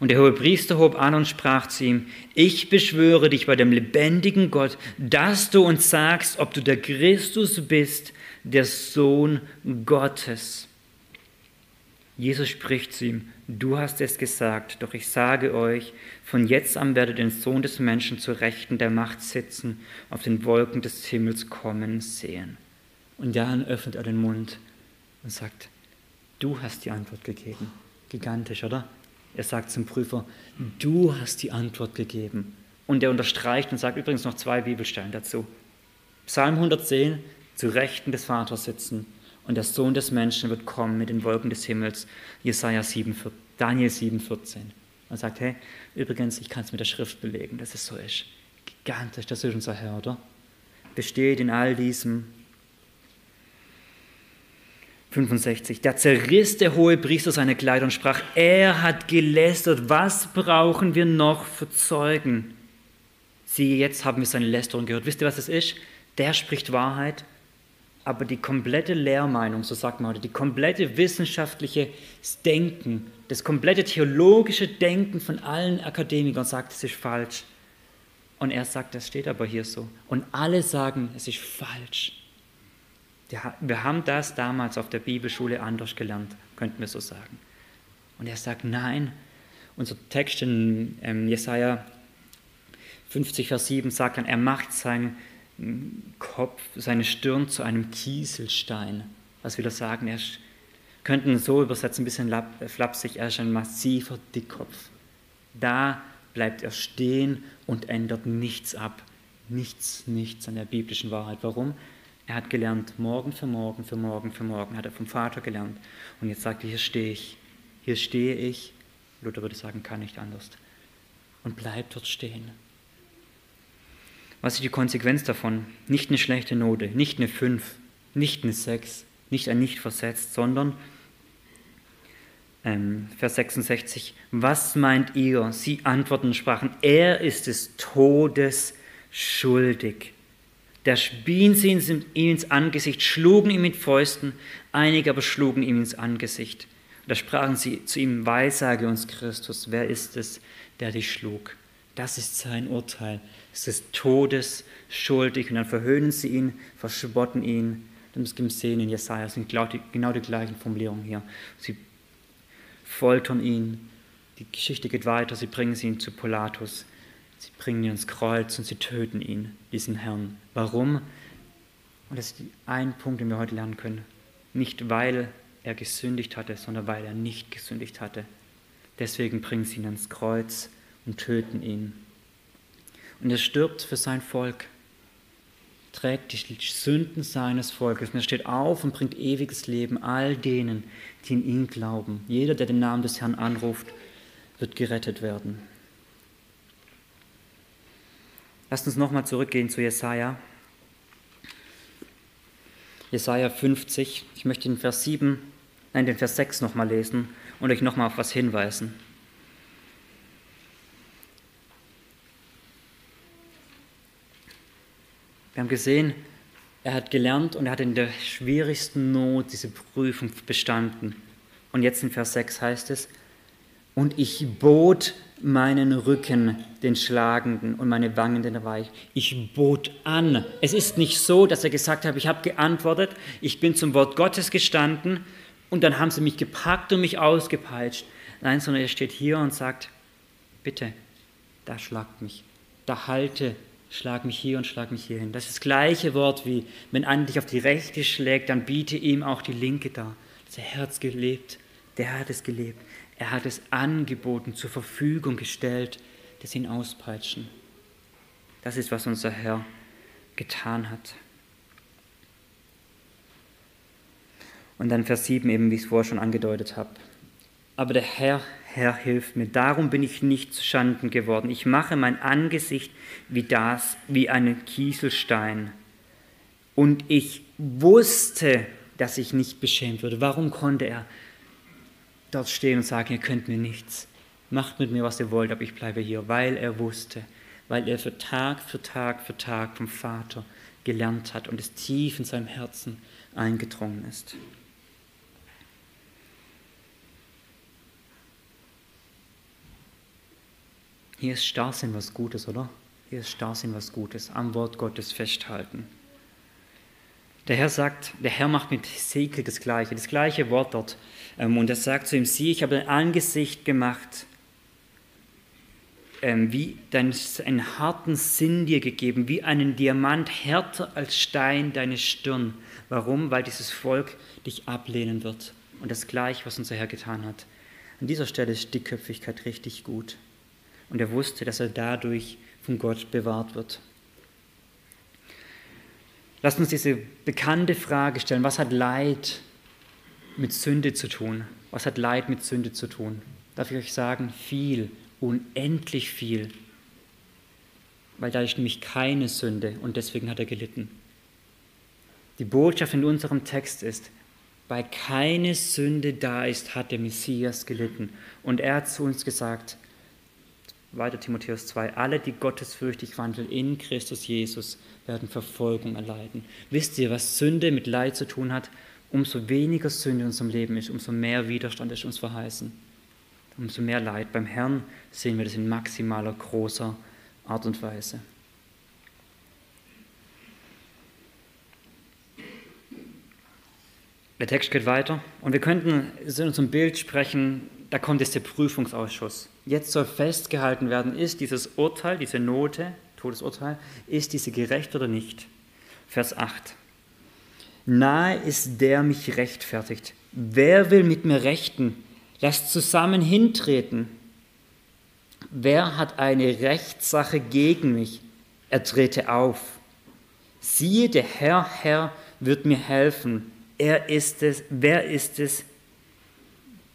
Und der hohe Priester hob an und sprach zu ihm, ich beschwöre dich bei dem lebendigen Gott, dass du uns sagst, ob du der Christus bist, der Sohn Gottes. Jesus spricht zu ihm, du hast es gesagt, doch ich sage euch, von jetzt an werdet den Sohn des Menschen zu Rechten der Macht sitzen, auf den Wolken des Himmels kommen sehen. Und dann öffnet er den Mund und sagt, du hast die Antwort gegeben. Gigantisch, oder? Er sagt zum Prüfer, du hast die Antwort gegeben. Und er unterstreicht und sagt übrigens noch zwei Bibelstellen dazu. Psalm 110, zu Rechten des Vaters sitzen und der Sohn des Menschen wird kommen mit den Wolken des Himmels. Jesaja 7, Daniel 7, 14. Und sagt, hey, übrigens, ich kann es mit der Schrift belegen, dass es so ist. Gigantisch, das ist unser Herr, oder? Besteht in all diesem 65. Da zerriss der hohe Priester seine Kleider und sprach, er hat gelästert, was brauchen wir noch für Zeugen? Siehe, jetzt haben wir seine Lästerung gehört. Wisst ihr, was es ist? Der spricht Wahrheit, aber die komplette Lehrmeinung, so sagt man heute, die komplette wissenschaftliche Denken, das komplette theologische Denken von allen Akademikern sagt, es ist falsch. Und er sagt, das steht aber hier so. Und alle sagen, es ist falsch. Wir haben das damals auf der Bibelschule anders gelernt, könnten wir so sagen. Und er sagt, nein. Unser Text in ähm, Jesaja 50, Vers 7 sagt dann, er macht seinen Kopf, seine Stirn zu einem Kieselstein. Was will er sagen? Er ist, könnten so übersetzen, ein bisschen flapsig, er ist ein massiver Dickkopf. Da bleibt er stehen und ändert nichts ab. Nichts, nichts an der biblischen Wahrheit. Warum? Er hat gelernt, morgen für morgen, für morgen, für morgen, hat er vom Vater gelernt. Und jetzt sagt er, hier stehe ich, hier stehe ich. Luther würde sagen, kann nicht anders. Und bleibt dort stehen. Was ist die Konsequenz davon? Nicht eine schlechte Note, nicht eine 5, nicht eine 6, nicht ein Nicht versetzt, sondern ähm, Vers 66, was meint ihr? Sie antworten und sprachen, er ist des Todes schuldig. Da spien sie ihm ins Angesicht, schlugen ihm mit Fäusten, einige aber schlugen ihm ins Angesicht. Und da sprachen sie zu ihm, Weissage uns Christus, wer ist es, der dich schlug? Das ist sein Urteil. Es ist Todes schuldig. Und dann verhöhnen sie ihn, verspotten ihn. Das gibt es sehen in Jesaja, das sind genau die, genau die gleichen Formulierungen hier. Sie foltern ihn. Die Geschichte geht weiter. Sie bringen ihn zu Pilatus. Sie bringen ihn ins Kreuz und sie töten ihn, diesen Herrn. Warum? Und das ist ein Punkt, den wir heute lernen können. Nicht weil er gesündigt hatte, sondern weil er nicht gesündigt hatte. Deswegen bringen sie ihn ans Kreuz und töten ihn. Und er stirbt für sein Volk, trägt die Sünden seines Volkes. Und er steht auf und bringt ewiges Leben all denen, die in ihn glauben. Jeder, der den Namen des Herrn anruft, wird gerettet werden. Lasst uns nochmal zurückgehen zu Jesaja. Jesaja 50. Ich möchte den Vers 7, nein, den Vers 6 nochmal lesen und euch nochmal auf was hinweisen. Wir haben gesehen, er hat gelernt und er hat in der schwierigsten Not diese Prüfung bestanden. Und jetzt in Vers 6 heißt es, und ich bot meinen Rücken den Schlagenden und meine Wangen den Weich. Ich bot an. Es ist nicht so, dass er gesagt hat, ich habe geantwortet, ich bin zum Wort Gottes gestanden und dann haben sie mich gepackt und mich ausgepeitscht. Nein, sondern er steht hier und sagt, bitte, da schlagt mich, da halte schlag mich hier und schlag mich hier hin. Das ist das gleiche Wort wie, wenn einer dich auf die rechte schlägt, dann biete ihm auch die linke. Der Herr hat gelebt, der hat es gelebt. Er hat es angeboten, zur Verfügung gestellt, dass ihn auspeitschen. Das ist, was unser Herr getan hat. Und dann Vers 7 eben, wie ich es vorher schon angedeutet habe. Aber der Herr Herr, hilf mir. Darum bin ich nicht zu Schanden geworden. Ich mache mein Angesicht wie das, wie einen Kieselstein. Und ich wusste, dass ich nicht beschämt würde. Warum konnte er dort stehen und sagen, ihr könnt mir nichts. Macht mit mir, was ihr wollt, aber ich bleibe hier, weil er wusste, weil er für Tag für Tag für Tag vom Vater gelernt hat und es tief in seinem Herzen eingedrungen ist. Hier ist Starrsinn was Gutes, oder? Hier ist Starrsinn was Gutes. Am Wort Gottes festhalten. Der Herr sagt, der Herr macht mit Sekel das Gleiche, das gleiche Wort dort. Ähm, und er sagt zu ihm, sieh, ich habe dein Angesicht gemacht, ähm, wie dein, einen harten Sinn dir gegeben, wie einen Diamant härter als Stein deine Stirn. Warum? Weil dieses Volk dich ablehnen wird. Und das gleiche, was unser Herr getan hat. An dieser Stelle ist Dickköpfigkeit richtig gut und er wusste, dass er dadurch von Gott bewahrt wird. Lasst uns diese bekannte Frage stellen, was hat Leid mit Sünde zu tun? Was hat Leid mit Sünde zu tun? Darf ich euch sagen, viel, unendlich viel. Weil da ist nämlich keine Sünde und deswegen hat er gelitten. Die Botschaft in unserem Text ist, weil keine Sünde da ist, hat der Messias gelitten. Und er hat zu uns gesagt, weiter Timotheus 2, alle, die gottesfürchtig wandeln in Christus Jesus, werden Verfolgung erleiden. Wisst ihr, was Sünde mit Leid zu tun hat? Umso weniger Sünde in unserem Leben ist, umso mehr Widerstand ist uns verheißen. Umso mehr Leid. Beim Herrn sehen wir das in maximaler großer Art und Weise. Der Text geht weiter und wir könnten in unserem Bild sprechen, da kommt jetzt der Prüfungsausschuss. Jetzt soll festgehalten werden, ist dieses Urteil, diese Note, Todesurteil, ist diese gerecht oder nicht? Vers 8. Nahe ist der mich rechtfertigt. Wer will mit mir rechten? Lasst zusammen hintreten. Wer hat eine Rechtssache gegen mich? Er trete auf. Siehe, der Herr, Herr wird mir helfen. Er ist es, wer ist es,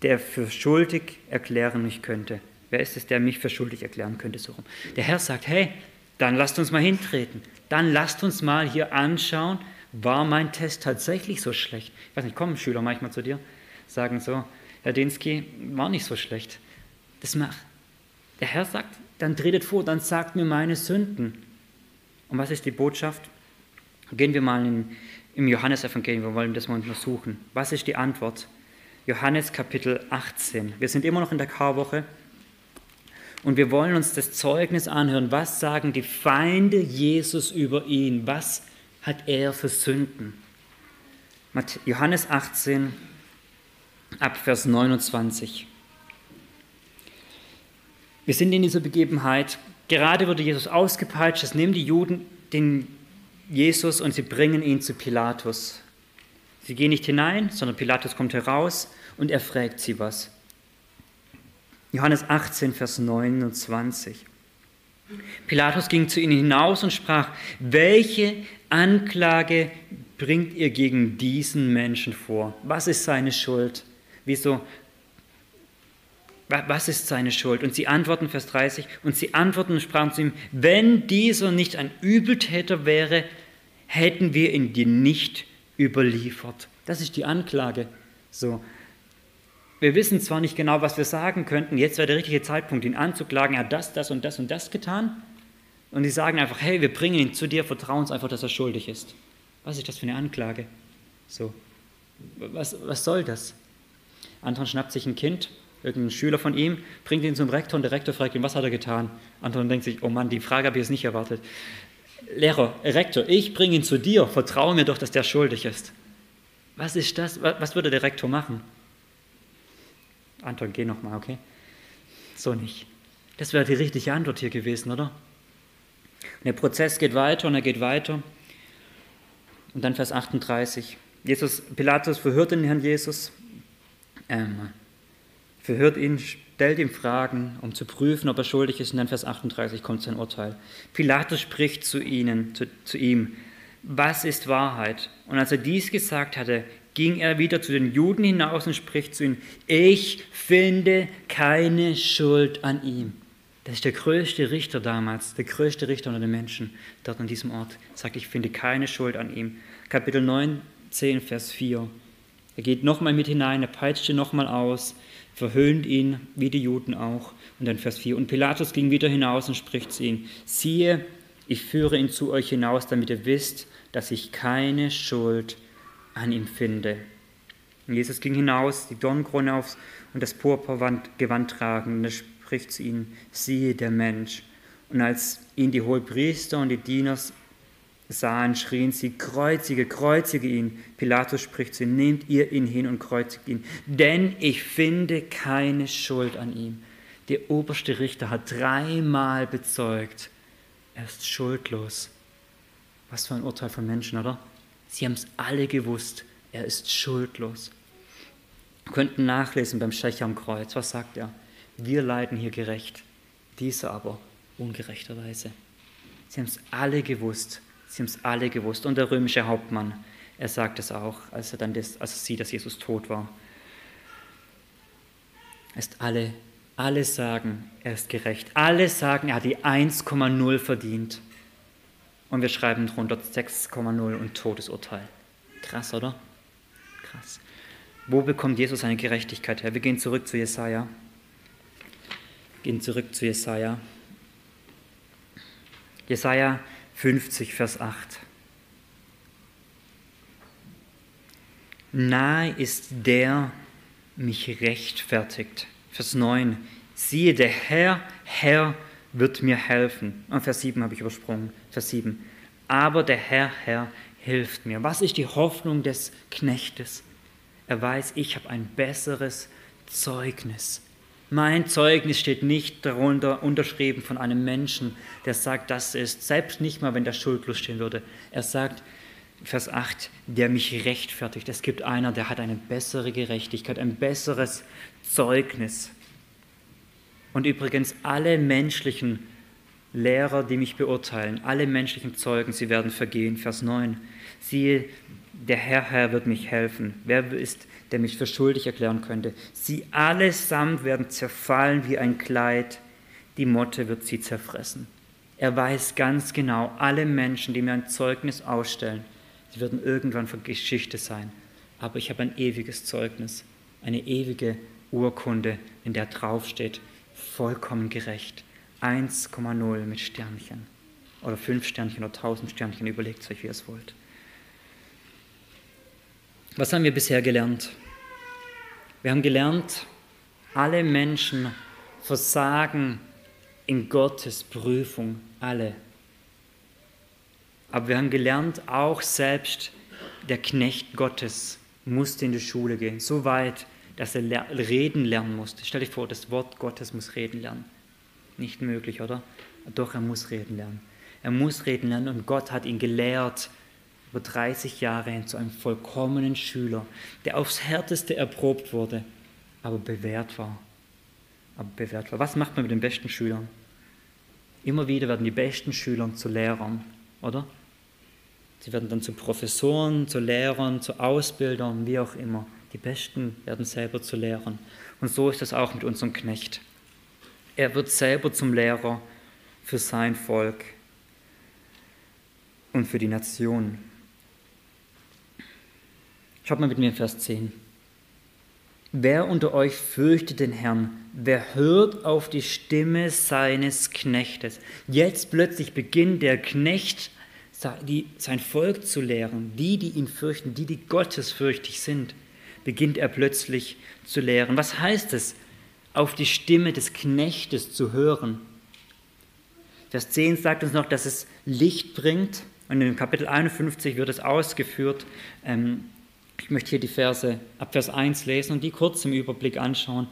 der für schuldig erklären mich könnte? Wer ist es, der mich für schuldig erklären könnte? So rum. Der Herr sagt, hey, dann lasst uns mal hintreten. Dann lasst uns mal hier anschauen, war mein Test tatsächlich so schlecht? Ich weiß nicht, kommen Schüler manchmal zu dir, sagen so, Herr Dinsky, war nicht so schlecht. Das macht. Der Herr sagt, dann tretet vor, dann sagt mir meine Sünden. Und was ist die Botschaft? Gehen wir mal in, im Johannesevangelium, wir wollen das mal untersuchen. Was ist die Antwort? Johannes Kapitel 18. Wir sind immer noch in der Karwoche und wir wollen uns das Zeugnis anhören. Was sagen die Feinde Jesus über ihn? Was hat er für Sünden? Johannes 18, ab Vers 29. Wir sind in dieser Begebenheit. Gerade wurde Jesus ausgepeitscht. Es nehmen die Juden den Jesus und sie bringen ihn zu Pilatus. Sie gehen nicht hinein, sondern Pilatus kommt heraus und er fragt sie was. Johannes 18, Vers 29. Pilatus ging zu ihnen hinaus und sprach, welche Anklage bringt ihr gegen diesen Menschen vor? Was ist seine Schuld? Wieso? Was ist seine Schuld? Und sie antworten, Vers 30, und sie antworten und sprachen zu ihm, wenn dieser nicht ein Übeltäter wäre, hätten wir ihn dir nicht überliefert. Das ist die Anklage. So. Wir wissen zwar nicht genau, was wir sagen könnten, jetzt wäre der richtige Zeitpunkt, ihn anzuklagen, er hat das, das und das und das getan. Und die sagen einfach, hey, wir bringen ihn zu dir, vertrauen uns einfach, dass er schuldig ist. Was ist das für eine Anklage? So, was, was soll das? Anton schnappt sich ein Kind, irgendein Schüler von ihm, bringt ihn zum Rektor und der Rektor fragt ihn, was hat er getan? Anton denkt sich, oh Mann, die Frage habe ich jetzt nicht erwartet. Lehrer, Rektor, ich bringe ihn zu dir, vertraue mir doch, dass der schuldig ist. Was ist das? Was würde der Rektor machen? Anton, geh nochmal, okay? So nicht. Das wäre die richtige Antwort hier gewesen, oder? Und der Prozess geht weiter und er geht weiter. Und dann Vers 38. Jesus, Pilatus verhört den Herrn Jesus, ähm, verhört ihn, stellt ihm Fragen, um zu prüfen, ob er schuldig ist. Und dann Vers 38 kommt sein Urteil. Pilatus spricht zu ihnen, zu, zu ihm, was ist Wahrheit? Und als er dies gesagt hatte, ging er wieder zu den Juden hinaus und spricht zu ihnen, ich finde keine Schuld an ihm. Das ist der größte Richter damals, der größte Richter unter den Menschen dort an diesem Ort. Sagt, ich finde keine Schuld an ihm. Kapitel 19, Vers 4. Er geht nochmal mit hinein, er peitscht ihn nochmal aus, verhöhnt ihn, wie die Juden auch. Und dann Vers 4. Und Pilatus ging wieder hinaus und spricht zu ihm, siehe, ich führe ihn zu euch hinaus, damit ihr wisst, dass ich keine Schuld an ihm finde. Und Jesus ging hinaus, die Dornkrone aufs und das Purpurgewand tragen, und spricht zu ihnen, siehe der Mensch. Und als ihn die Hohepriester und die Diener sahen, schrien sie, kreuzige, kreuzige ihn. Pilatus spricht zu ihnen, nehmt ihr ihn hin und kreuzigt ihn, denn ich finde keine Schuld an ihm. Der oberste Richter hat dreimal bezeugt, er ist schuldlos. Was für ein Urteil von Menschen, oder? Sie haben es alle gewusst, er ist schuldlos. Wir könnten nachlesen beim Schächer am Kreuz, was sagt er? Wir leiden hier gerecht, diese aber ungerechterweise. Sie haben es alle gewusst, sie haben es alle gewusst. Und der römische Hauptmann, er sagt es auch, als er dann das, als er sieht, dass Jesus tot war. Ist alle, alle sagen, er ist gerecht. Alle sagen, er hat die 1,0 verdient. Und wir schreiben drunter 6,0 und Todesurteil. Krass, oder? Krass. Wo bekommt Jesus seine Gerechtigkeit her? Wir gehen zurück zu Jesaja gehen zurück zu Jesaja. Jesaja 50, Vers 8. Nahe ist der mich rechtfertigt. Vers 9. Siehe, der Herr, Herr wird mir helfen. Und Vers 7 habe ich übersprungen. Vers 7. Aber der Herr, Herr, hilft mir. Was ist die Hoffnung des Knechtes? Er weiß, ich habe ein besseres Zeugnis. Mein Zeugnis steht nicht darunter unterschrieben von einem Menschen, der sagt, das ist, selbst nicht mal, wenn da schuldlos stehen würde. Er sagt, Vers 8, der mich rechtfertigt. Es gibt einer, der hat eine bessere Gerechtigkeit, ein besseres Zeugnis. Und übrigens, alle menschlichen Lehrer, die mich beurteilen, alle menschlichen Zeugen, sie werden vergehen. Vers 9, siehe, der Herr, Herr wird mich helfen. Wer ist, der mich für schuldig erklären könnte? Sie allesamt werden zerfallen wie ein Kleid, die Motte wird sie zerfressen. Er weiß ganz genau, alle Menschen, die mir ein Zeugnis ausstellen, Sie werden irgendwann von Geschichte sein. Aber ich habe ein ewiges Zeugnis, eine ewige Urkunde, in der draufsteht, vollkommen gerecht. 1,0 mit Sternchen. Oder 5 Sternchen oder 1000 Sternchen, überlegt euch, wie ihr es wollt. Was haben wir bisher gelernt? Wir haben gelernt, alle Menschen versagen in Gottes Prüfung, alle. Aber wir haben gelernt, auch selbst der Knecht Gottes musste in die Schule gehen, so weit, dass er reden lernen musste. Stell dich vor, das Wort Gottes muss reden lernen. Nicht möglich, oder? Doch, er muss reden lernen. Er muss reden lernen und Gott hat ihn gelehrt über 30 Jahre hin zu einem vollkommenen Schüler, der aufs Härteste erprobt wurde, aber bewährt war. Aber bewährt war. Was macht man mit den besten Schülern? Immer wieder werden die besten Schüler zu Lehrern, oder? Sie werden dann zu Professoren, zu Lehrern, zu Ausbildern, wie auch immer. Die Besten werden selber zu Lehrern. Und so ist es auch mit unserem Knecht. Er wird selber zum Lehrer für sein Volk und für die Nation. Schaut mal mit mir in Vers 10. Wer unter euch fürchtet den Herrn? Wer hört auf die Stimme seines Knechtes? Jetzt plötzlich beginnt der Knecht sein Volk zu lehren, die, die ihn fürchten, die, die gottesfürchtig sind, beginnt er plötzlich zu lehren. Was heißt es, auf die Stimme des Knechtes zu hören? Vers 10 sagt uns noch, dass es Licht bringt. Und in Kapitel 51 wird es ausgeführt. Ich möchte hier die Verse ab Vers 1 lesen und die kurz im Überblick anschauen.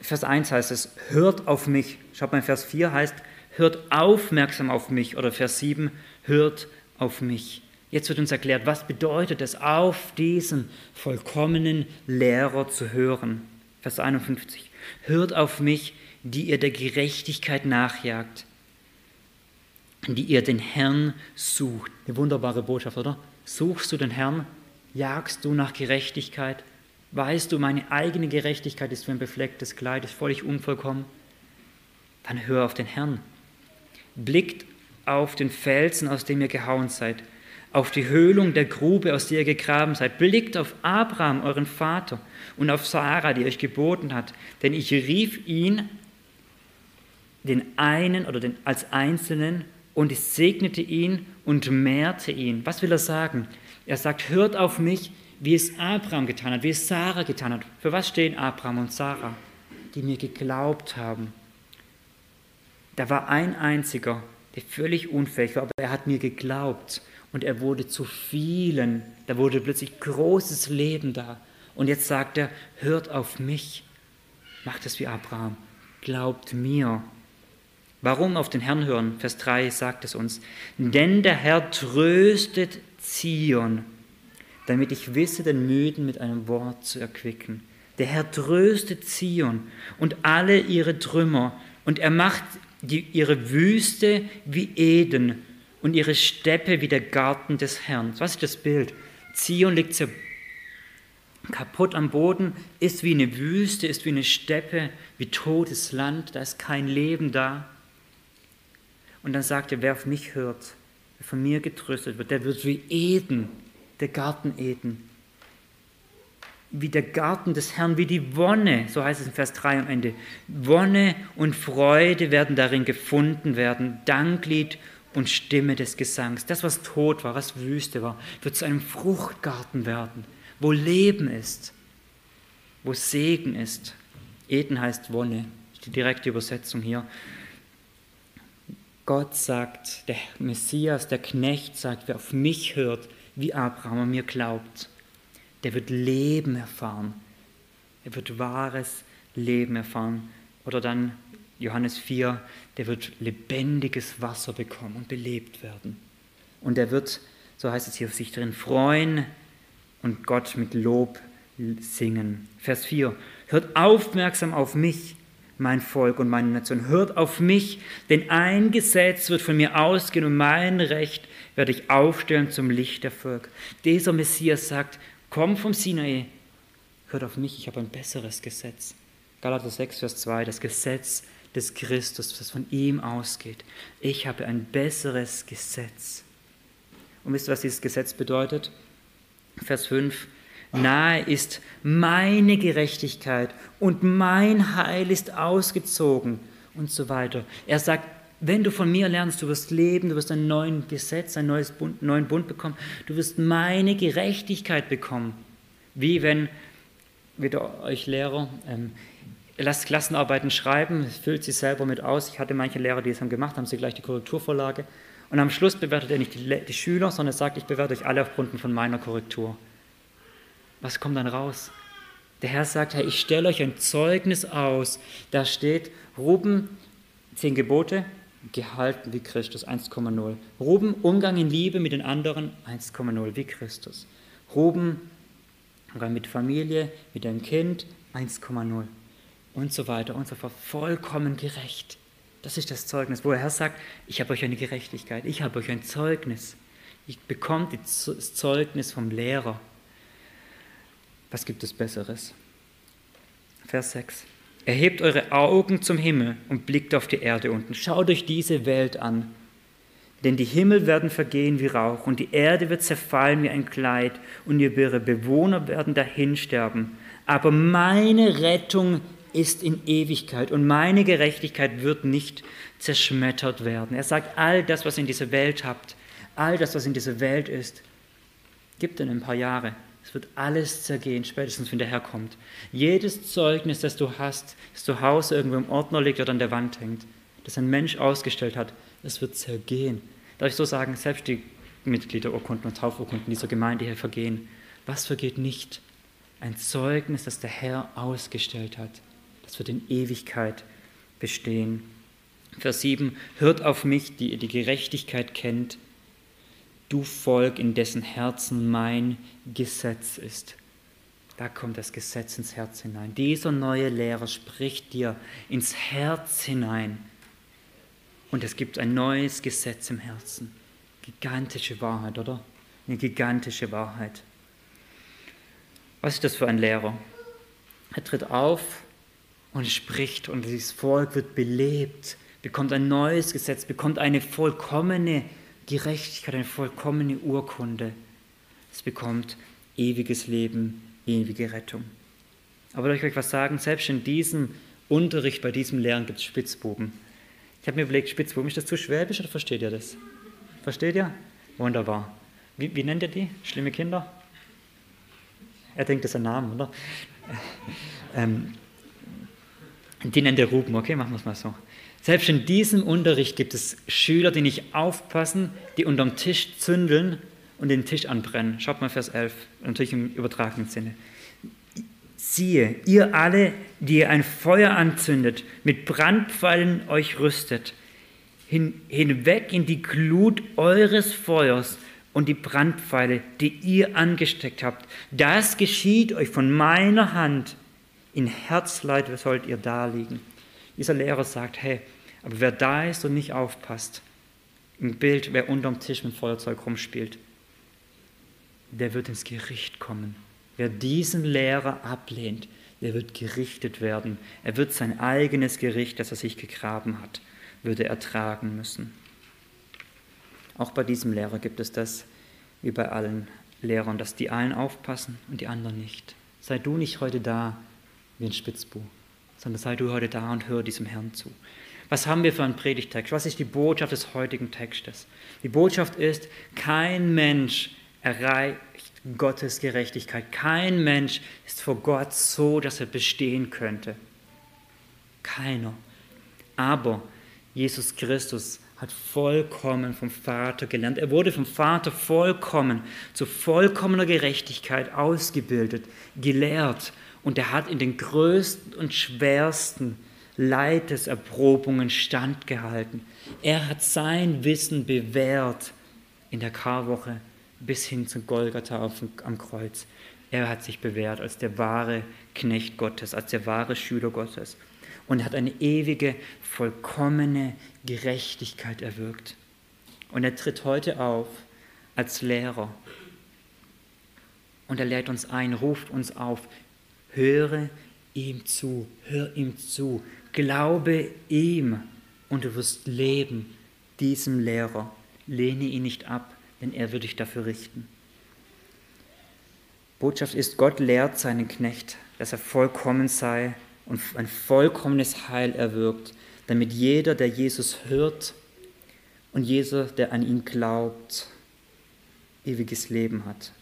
Vers 1 heißt es, hört auf mich. Schaut mal, Vers 4 heißt, hört aufmerksam auf mich. Oder Vers 7, hört auf mich. Jetzt wird uns erklärt, was bedeutet es, auf diesen vollkommenen Lehrer zu hören. Vers 51. Hört auf mich, die ihr der Gerechtigkeit nachjagt, die ihr den Herrn sucht. Eine wunderbare Botschaft, oder? Suchst du den Herrn? Jagst du nach Gerechtigkeit? Weißt du, meine eigene Gerechtigkeit ist wie ein beflecktes Kleid, ist völlig unvollkommen? Dann hör auf den Herrn. Blickt auf den Felsen, aus dem ihr gehauen seid, auf die Höhlung der Grube, aus der ihr gegraben seid. Blickt auf Abraham, euren Vater, und auf Sarah, die euch geboten hat. Denn ich rief ihn, den einen oder den, als Einzelnen, und ich segnete ihn und mehrte ihn. Was will er sagen? Er sagt, hört auf mich, wie es Abraham getan hat, wie es Sarah getan hat. Für was stehen Abraham und Sarah? Die mir geglaubt haben. Da war ein einziger, der völlig unfähig war, aber er hat mir geglaubt und er wurde zu vielen. Da wurde plötzlich großes Leben da. Und jetzt sagt er, hört auf mich, macht es wie Abraham, glaubt mir. Warum auf den Herrn hören? Vers 3 sagt es uns. Denn der Herr tröstet Zion, damit ich wisse, den Müden mit einem Wort zu erquicken. Der Herr tröstet Zion und alle ihre Trümmer und er macht die, ihre Wüste wie Eden und ihre Steppe wie der Garten des Herrn. Was ist das Bild? Zion liegt so kaputt am Boden, ist wie eine Wüste, ist wie eine Steppe, wie totes Land, da ist kein Leben da. Und dann sagt er, wer auf mich hört, wer von mir getröstet wird, der wird wie Eden, der Garten Eden wie der Garten des Herrn, wie die Wonne, so heißt es in Vers 3 am Ende. Wonne und Freude werden darin gefunden werden, Danklied und Stimme des Gesangs. Das, was tot war, was Wüste war, wird zu einem Fruchtgarten werden, wo Leben ist, wo Segen ist. Eden heißt Wonne, die direkte Übersetzung hier. Gott sagt, der Messias, der Knecht sagt, wer auf mich hört, wie Abraham an mir glaubt, der wird Leben erfahren. Er wird wahres Leben erfahren. Oder dann Johannes 4, der wird lebendiges Wasser bekommen und belebt werden. Und er wird, so heißt es hier, sich darin freuen und Gott mit Lob singen. Vers 4, hört aufmerksam auf mich, mein Volk und meine Nation. Hört auf mich, denn ein Gesetz wird von mir ausgehen und mein Recht werde ich aufstellen zum Licht der Völker. Dieser Messias sagt, komm vom Sinai, hört auf mich, ich habe ein besseres Gesetz. Galater 6, Vers 2, das Gesetz des Christus, das von ihm ausgeht. Ich habe ein besseres Gesetz. Und wisst ihr, was dieses Gesetz bedeutet? Vers 5. Nahe ist meine Gerechtigkeit und mein Heil ist ausgezogen und so weiter. Er sagt, wenn du von mir lernst, du wirst leben, du wirst ein neues Gesetz, einen neues Bund, neuen Bund bekommen, du wirst meine Gerechtigkeit bekommen. Wie wenn, wieder euch Lehrer, ähm, lasst Klassenarbeiten schreiben, füllt sie selber mit aus. Ich hatte manche Lehrer, die es haben gemacht, haben sie gleich die Korrekturvorlage. Und am Schluss bewertet er nicht die, die Schüler, sondern sagt, ich bewerte euch alle aufgrund von meiner Korrektur. Was kommt dann raus? Der Herr sagt, hey, ich stelle euch ein Zeugnis aus. Da steht, Ruben, zehn Gebote, gehalten wie Christus, 1,0. Ruben, Umgang in Liebe mit den anderen, 1,0 wie Christus. Ruben, Umgang mit Familie, mit deinem Kind, 1,0 und so weiter und so fort. Vollkommen gerecht. Das ist das Zeugnis, wo der Herr sagt, ich habe euch eine Gerechtigkeit, ich habe euch ein Zeugnis. Ich bekomme das Zeugnis vom Lehrer. Was gibt es Besseres? Vers 6. Erhebt eure Augen zum Himmel und blickt auf die Erde unten. Schaut euch diese Welt an. Denn die Himmel werden vergehen wie Rauch und die Erde wird zerfallen wie ein Kleid und ihre Bewohner werden dahinsterben. Aber meine Rettung ist in Ewigkeit und meine Gerechtigkeit wird nicht zerschmettert werden. Er sagt, all das, was ihr in dieser Welt habt, all das, was in dieser Welt ist, gibt in ein paar Jahre. Es wird alles zergehen, spätestens wenn der Herr kommt. Jedes Zeugnis, das du hast, das zu Hause irgendwo im Ordner liegt oder an der Wand hängt, das ein Mensch ausgestellt hat, das wird zergehen. Darf ich so sagen, selbst die Mitgliederurkunden und Taufurkunden dieser Gemeinde hier vergehen. Was vergeht nicht? Ein Zeugnis, das der Herr ausgestellt hat. Das wird in Ewigkeit bestehen. Vers 7, hört auf mich, die ihr die Gerechtigkeit kennt, du Volk, in dessen Herzen mein Gesetz ist. Da kommt das Gesetz ins Herz hinein. Dieser neue Lehrer spricht dir ins Herz hinein. Und es gibt ein neues Gesetz im Herzen. Gigantische Wahrheit, oder? Eine gigantische Wahrheit. Was ist das für ein Lehrer? Er tritt auf und spricht und dieses Volk wird belebt, bekommt ein neues Gesetz, bekommt eine vollkommene Gerechtigkeit, eine vollkommene Urkunde. Es bekommt ewiges Leben, ewige Rettung. Aber darf ich euch was sagen? Selbst in diesem Unterricht, bei diesem Lernen gibt es Spitzbuben. Ich habe mir überlegt, Spitzbuben, ist das zu schwäbisch oder versteht ihr das? Versteht ihr? Wunderbar. Wie, wie nennt ihr die? Schlimme Kinder? Er denkt, das ist ein Name, oder? (laughs) Ähm, die nennt er Ruben, okay, machen wir es mal so. Selbst in diesem Unterricht gibt es Schüler, die nicht aufpassen, die unterm Tisch zündeln und den Tisch anbrennen. Schaut mal Vers 11, natürlich im übertragenen Sinne. Siehe, ihr alle, die ihr ein Feuer anzündet, mit Brandpfeilen euch rüstet, hin, hinweg in die Glut eures Feuers und die Brandpfeile, die ihr angesteckt habt. Das geschieht euch von meiner Hand in Herzleid sollt ihr da liegen. Dieser Lehrer sagt, hey, aber wer da ist und nicht aufpasst, im Bild, wer unterm Tisch mit Feuerzeug rumspielt, der wird ins Gericht kommen. Wer diesen Lehrer ablehnt, der wird gerichtet werden. Er wird sein eigenes Gericht, das er sich gegraben hat, würde ertragen müssen. Auch bei diesem Lehrer gibt es das, wie bei allen Lehrern, dass die einen aufpassen und die anderen nicht. Sei du nicht heute da, wie ein Spitzbu, sondern sei du heute da und hör diesem Herrn zu. Was haben wir für einen Predigtext? Was ist die Botschaft des heutigen Textes? Die Botschaft ist, kein Mensch erreicht Gottes Gerechtigkeit. Kein Mensch ist vor Gott so, dass er bestehen könnte. Keiner. Aber Jesus Christus hat vollkommen vom Vater gelernt. Er wurde vom Vater vollkommen zu vollkommener Gerechtigkeit ausgebildet, gelehrt und er hat in den größten und schwersten Leideserprobungen standgehalten. Er hat sein Wissen bewährt in der Karwoche bis hin zu Golgatha am Kreuz. Er hat sich bewährt als der wahre Knecht Gottes, als der wahre Schüler Gottes. Und hat eine ewige, vollkommene Gerechtigkeit erwirkt. Und er tritt heute auf als Lehrer. Und er lädt uns ein, ruft uns auf, höre ihm zu, hör ihm zu, glaube ihm und du wirst leben, diesem Lehrer. Lehne ihn nicht ab, denn er wird dich dafür richten. Botschaft ist, Gott lehrt seinen Knecht, dass er vollkommen sei und ein vollkommenes Heil erwirkt, damit jeder, der Jesus hört und jeder, der an ihn glaubt, ewiges Leben hat.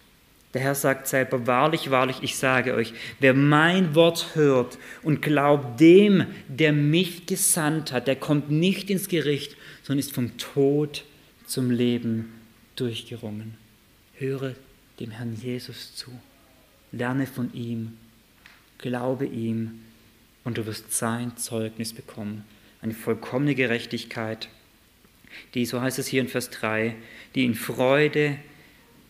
Der Herr sagt selber, wahrlich, wahrlich, ich sage euch, wer mein Wort hört und glaubt dem, der mich gesandt hat, der kommt nicht ins Gericht, sondern ist vom Tod zum Leben durchgerungen. Höre dem Herrn Jesus zu. Lerne von ihm, glaube ihm und du wirst sein Zeugnis bekommen. Eine vollkommene Gerechtigkeit, die, so heißt es hier in Vers 3, die in Freude,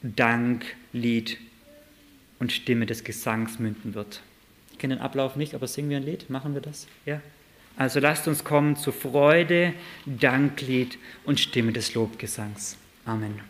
Dank, Lied und Stimme des Gesangs münden wird. Ich kenne den Ablauf nicht, aber singen wir ein Lied? Machen wir das? Ja? Also lasst uns kommen zu Freude, Danklied und Stimme des Lobgesangs. Amen.